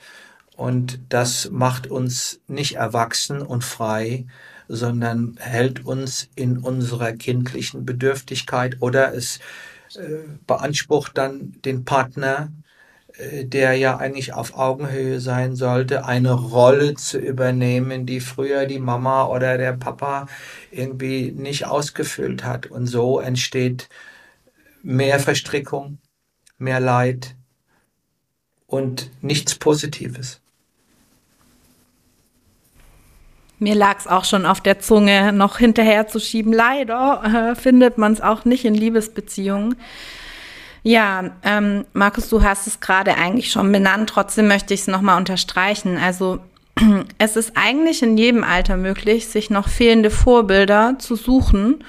und das macht uns nicht erwachsen und frei, sondern hält uns in unserer kindlichen Bedürftigkeit oder es äh, beansprucht dann den Partner, äh, der ja eigentlich auf Augenhöhe sein sollte, eine Rolle zu übernehmen, die früher die Mama oder der Papa irgendwie nicht ausgefüllt hat. Und so entsteht mehr Verstrickung, mehr Leid und nichts Positives. Mir lag es auch schon auf der Zunge, noch hinterher zu schieben. Leider äh, findet man es auch nicht in Liebesbeziehungen. Ja, ähm, Markus, du hast es gerade eigentlich schon benannt. Trotzdem möchte ich es nochmal unterstreichen. Also es ist eigentlich in jedem Alter möglich, sich noch fehlende Vorbilder zu suchen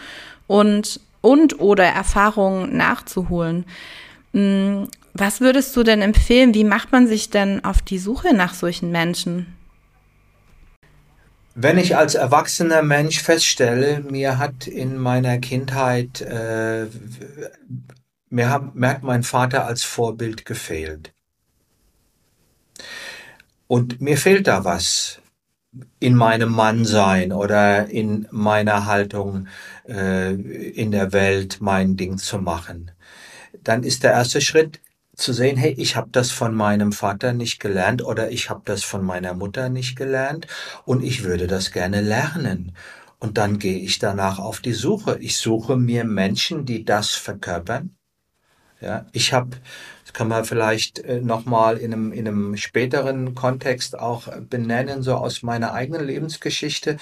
und und oder Erfahrungen nachzuholen. Mm, was würdest du denn empfehlen? Wie macht man sich denn auf die Suche nach solchen Menschen? Wenn ich als erwachsener Mensch feststelle, mir hat in meiner Kindheit, äh, mir, hat, mir hat mein Vater als Vorbild gefehlt. Und mir fehlt da was in meinem Mannsein oder in meiner Haltung äh, in der Welt mein Ding zu machen, dann ist der erste Schritt zu sehen, hey, ich habe das von meinem Vater nicht gelernt oder ich habe das von meiner Mutter nicht gelernt und ich würde das gerne lernen. Und dann gehe ich danach auf die Suche. Ich suche mir Menschen, die das verkörpern. Ja, ich habe, das kann man vielleicht äh, nochmal in einem, in einem späteren Kontext auch benennen, so aus meiner eigenen Lebensgeschichte.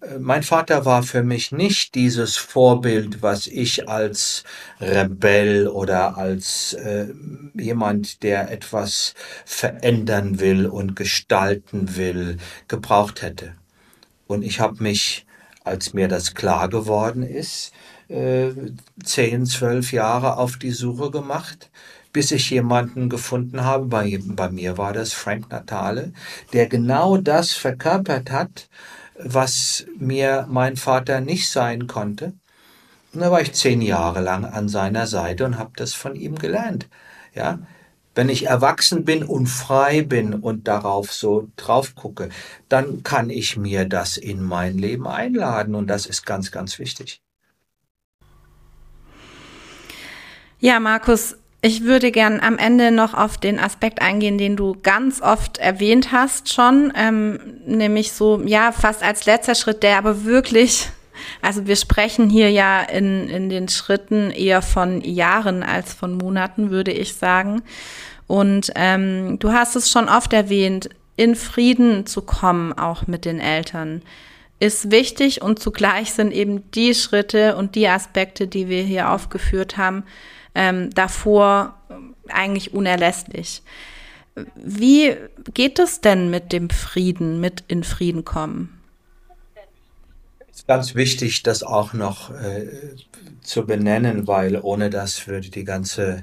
Äh, mein Vater war für mich nicht dieses Vorbild, was ich als Rebell oder als äh, jemand, der etwas verändern will und gestalten will, gebraucht hätte. Und ich habe mich, als mir das klar geworden ist, äh, zehn, zwölf Jahre auf die Suche gemacht, bis ich jemanden gefunden habe, bei, bei mir war das Frank Natale, der genau das verkörpert hat, was mir mein Vater nicht sein konnte. Und da war ich zehn Jahre lang an seiner Seite und habe das von ihm gelernt. Ja, wenn ich erwachsen bin und frei bin und darauf so drauf gucke, dann kann ich mir das in mein Leben einladen und das ist ganz, ganz wichtig. Ja, Markus, ich würde gern am Ende noch auf den Aspekt eingehen, den du ganz oft erwähnt hast schon, ähm, nämlich so, ja, fast als letzter Schritt, der aber wirklich, also wir sprechen hier ja in, in den Schritten eher von Jahren als von Monaten, würde ich sagen. Und ähm, du hast es schon oft erwähnt, in Frieden zu kommen, auch mit den Eltern, ist wichtig und zugleich sind eben die Schritte und die Aspekte, die wir hier aufgeführt haben, ähm, davor eigentlich unerlässlich. Wie geht es denn mit dem Frieden, mit in Frieden kommen? Es ist ganz wichtig, das auch noch äh, zu benennen, weil ohne das würde die ganze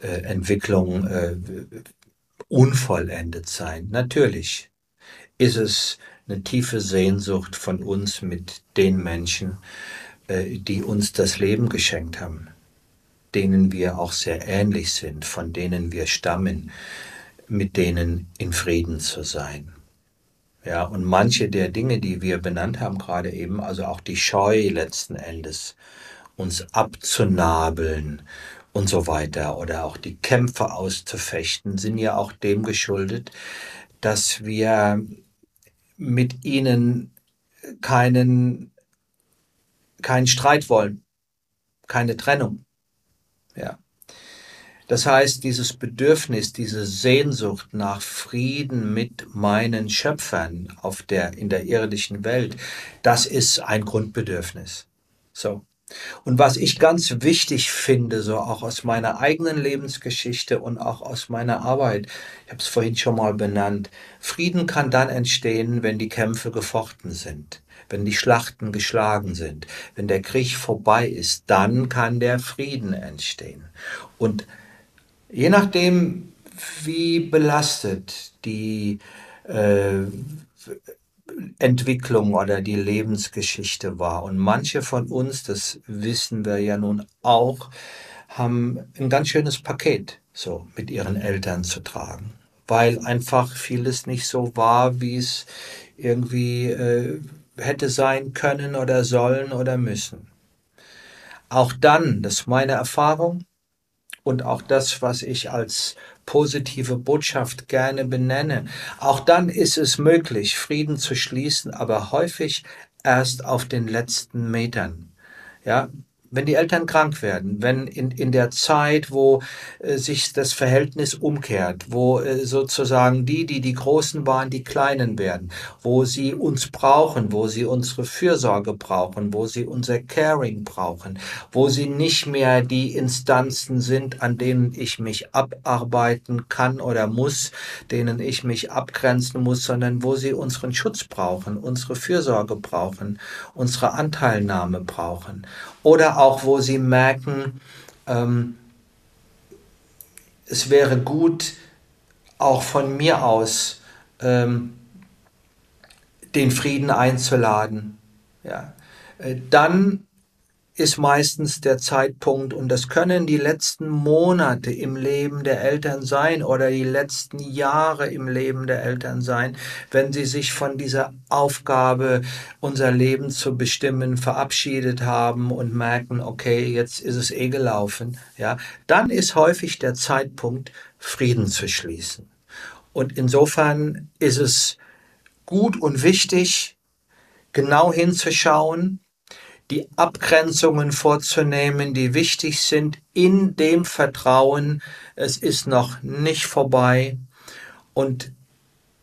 äh, Entwicklung äh, unvollendet sein. Natürlich ist es eine tiefe Sehnsucht von uns mit den Menschen, äh, die uns das Leben geschenkt haben denen wir auch sehr ähnlich sind, von denen wir stammen, mit denen in Frieden zu sein. Ja, und manche der Dinge, die wir benannt haben gerade eben, also auch die Scheu letzten Endes, uns abzunabeln und so weiter oder auch die Kämpfe auszufechten, sind ja auch dem geschuldet, dass wir mit ihnen keinen, keinen Streit wollen, keine Trennung. Das heißt, dieses Bedürfnis, diese Sehnsucht nach Frieden mit meinen Schöpfern auf der, in der irdischen Welt, das ist ein Grundbedürfnis. So. Und was ich ganz wichtig finde, so auch aus meiner eigenen Lebensgeschichte und auch aus meiner Arbeit, ich habe es vorhin schon mal benannt, Frieden kann dann entstehen, wenn die Kämpfe gefochten sind wenn die Schlachten geschlagen sind, wenn der Krieg vorbei ist, dann kann der Frieden entstehen. Und je nachdem, wie belastet die äh, Entwicklung oder die Lebensgeschichte war. Und manche von uns, das wissen wir ja nun auch, haben ein ganz schönes Paket so mit ihren Eltern zu tragen, weil einfach vieles nicht so war, wie es irgendwie äh, hätte sein können oder sollen oder müssen. Auch dann, das ist meine Erfahrung und auch das, was ich als positive Botschaft gerne benenne, auch dann ist es möglich, Frieden zu schließen, aber häufig erst auf den letzten Metern. Ja, wenn die Eltern krank werden, wenn in, in der Zeit, wo äh, sich das Verhältnis umkehrt, wo äh, sozusagen die, die die Großen waren, die Kleinen werden, wo sie uns brauchen, wo sie unsere Fürsorge brauchen, wo sie unser Caring brauchen, wo sie nicht mehr die Instanzen sind, an denen ich mich abarbeiten kann oder muss, denen ich mich abgrenzen muss, sondern wo sie unseren Schutz brauchen, unsere Fürsorge brauchen, unsere Anteilnahme brauchen oder auch wo sie merken, ähm, es wäre gut, auch von mir aus ähm, den Frieden einzuladen. Ja. Äh, dann ist meistens der Zeitpunkt und das können die letzten Monate im Leben der Eltern sein oder die letzten Jahre im Leben der Eltern sein, wenn sie sich von dieser Aufgabe, unser Leben zu bestimmen, verabschiedet haben und merken, okay, jetzt ist es eh gelaufen, ja, dann ist häufig der Zeitpunkt, Frieden zu schließen. Und insofern ist es gut und wichtig, genau hinzuschauen, die Abgrenzungen vorzunehmen, die wichtig sind, in dem Vertrauen, es ist noch nicht vorbei und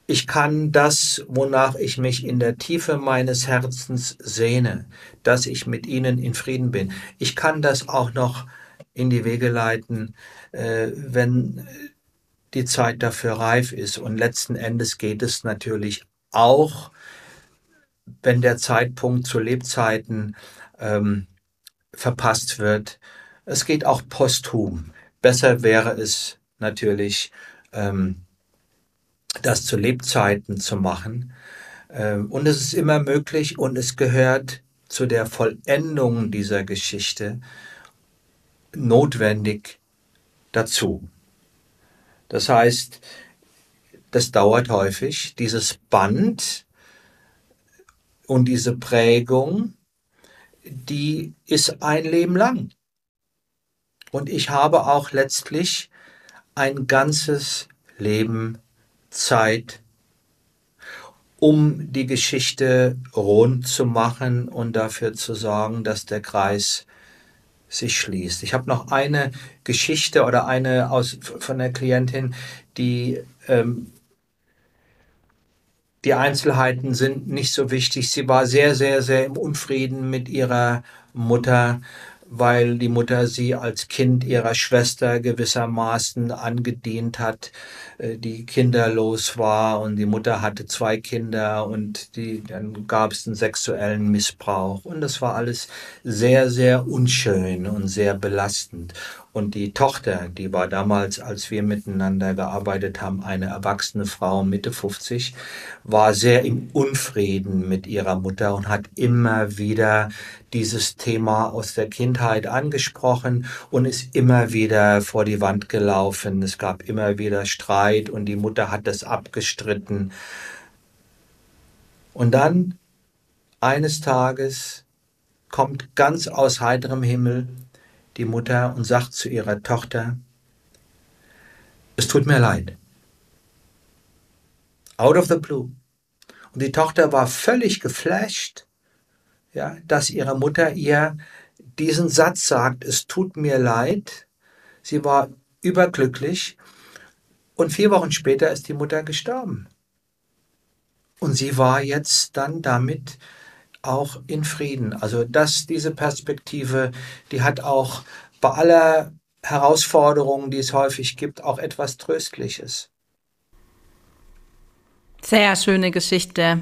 ich kann das, wonach ich mich in der Tiefe meines Herzens sehne, dass ich mit ihnen in Frieden bin. Ich kann das auch noch in die Wege leiten, äh, wenn die Zeit dafür reif ist. Und letzten Endes geht es natürlich auch, wenn der Zeitpunkt zu Lebzeiten ähm, verpasst wird. Es geht auch posthum. Besser wäre es natürlich, ähm, das zu Lebzeiten zu machen. Ähm, und es ist immer möglich und es gehört zu der Vollendung dieser Geschichte notwendig dazu. Das heißt, das dauert häufig, dieses Band und diese Prägung, die ist ein Leben lang. Und ich habe auch letztlich ein ganzes Leben Zeit, um die Geschichte rund zu machen und dafür zu sorgen, dass der Kreis sich schließt. Ich habe noch eine Geschichte oder eine aus von der Klientin, die ähm, die Einzelheiten sind nicht so wichtig. Sie war sehr, sehr, sehr im Unfrieden mit ihrer Mutter weil die Mutter sie als Kind ihrer Schwester gewissermaßen angedient hat, äh, die kinderlos war und die Mutter hatte zwei Kinder und die, dann gab es einen sexuellen Missbrauch und das war alles sehr, sehr unschön und sehr belastend. Und die Tochter, die war damals, als wir miteinander gearbeitet haben, eine erwachsene Frau, Mitte 50, war sehr im Unfrieden mit ihrer Mutter und hat immer wieder dieses Thema aus der Kindheit angesprochen und ist immer wieder vor die Wand gelaufen. Es gab immer wieder Streit und die Mutter hat das abgestritten. Und dann eines Tages kommt ganz aus heiterem Himmel die Mutter und sagt zu ihrer Tochter, es tut mir leid. Out of the blue. Und die Tochter war völlig geflasht, ja, dass ihre Mutter ihr diesen Satz sagt, es tut mir leid. Sie war überglücklich und vier Wochen später ist die Mutter gestorben. Und sie war jetzt dann damit auch in Frieden. Also das, diese Perspektive, die hat auch bei aller Herausforderungen, die es häufig gibt, auch etwas Tröstliches. Sehr schöne Geschichte.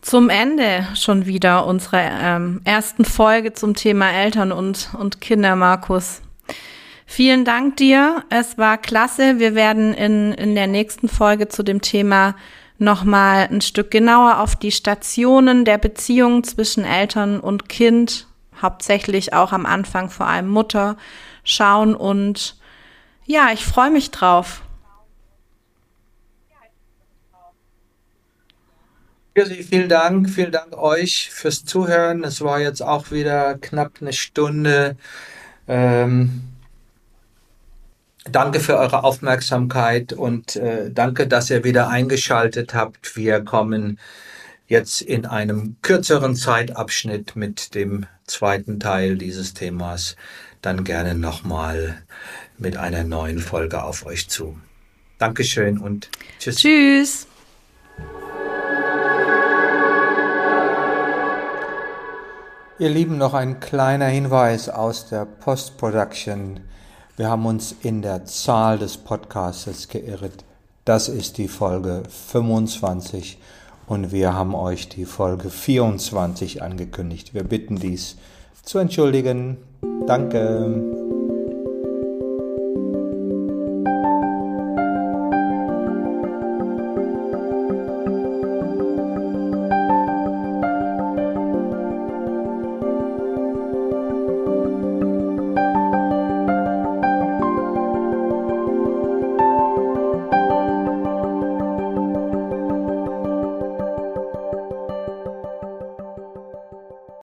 Zum Ende schon wieder unserer ähm, ersten Folge zum Thema Eltern und, und Kinder, Markus. Vielen Dank dir. Es war klasse. Wir werden in, in der nächsten Folge zu dem Thema nochmal ein Stück genauer auf die Stationen der Beziehung zwischen Eltern und Kind, hauptsächlich auch am Anfang vor allem Mutter, schauen und ja, ich freue mich drauf. Vielen Dank, vielen Dank euch fürs Zuhören. Es war jetzt auch wieder knapp eine Stunde. Ähm, Danke für eure Aufmerksamkeit und äh, danke, dass ihr wieder eingeschaltet habt. Wir kommen jetzt in einem kürzeren Zeitabschnitt mit dem zweiten Teil dieses Themas dann gerne nochmal mit einer neuen Folge auf euch zu. Dankeschön und tschüss. Tschüss. Ihr Lieben, noch ein kleiner Hinweis aus der Post-Production. Wir haben uns in der Zahl des Podcasts geirrt. Das ist die Folge 25 und wir haben euch die Folge 24 angekündigt. Wir bitten dies zu entschuldigen. Danke.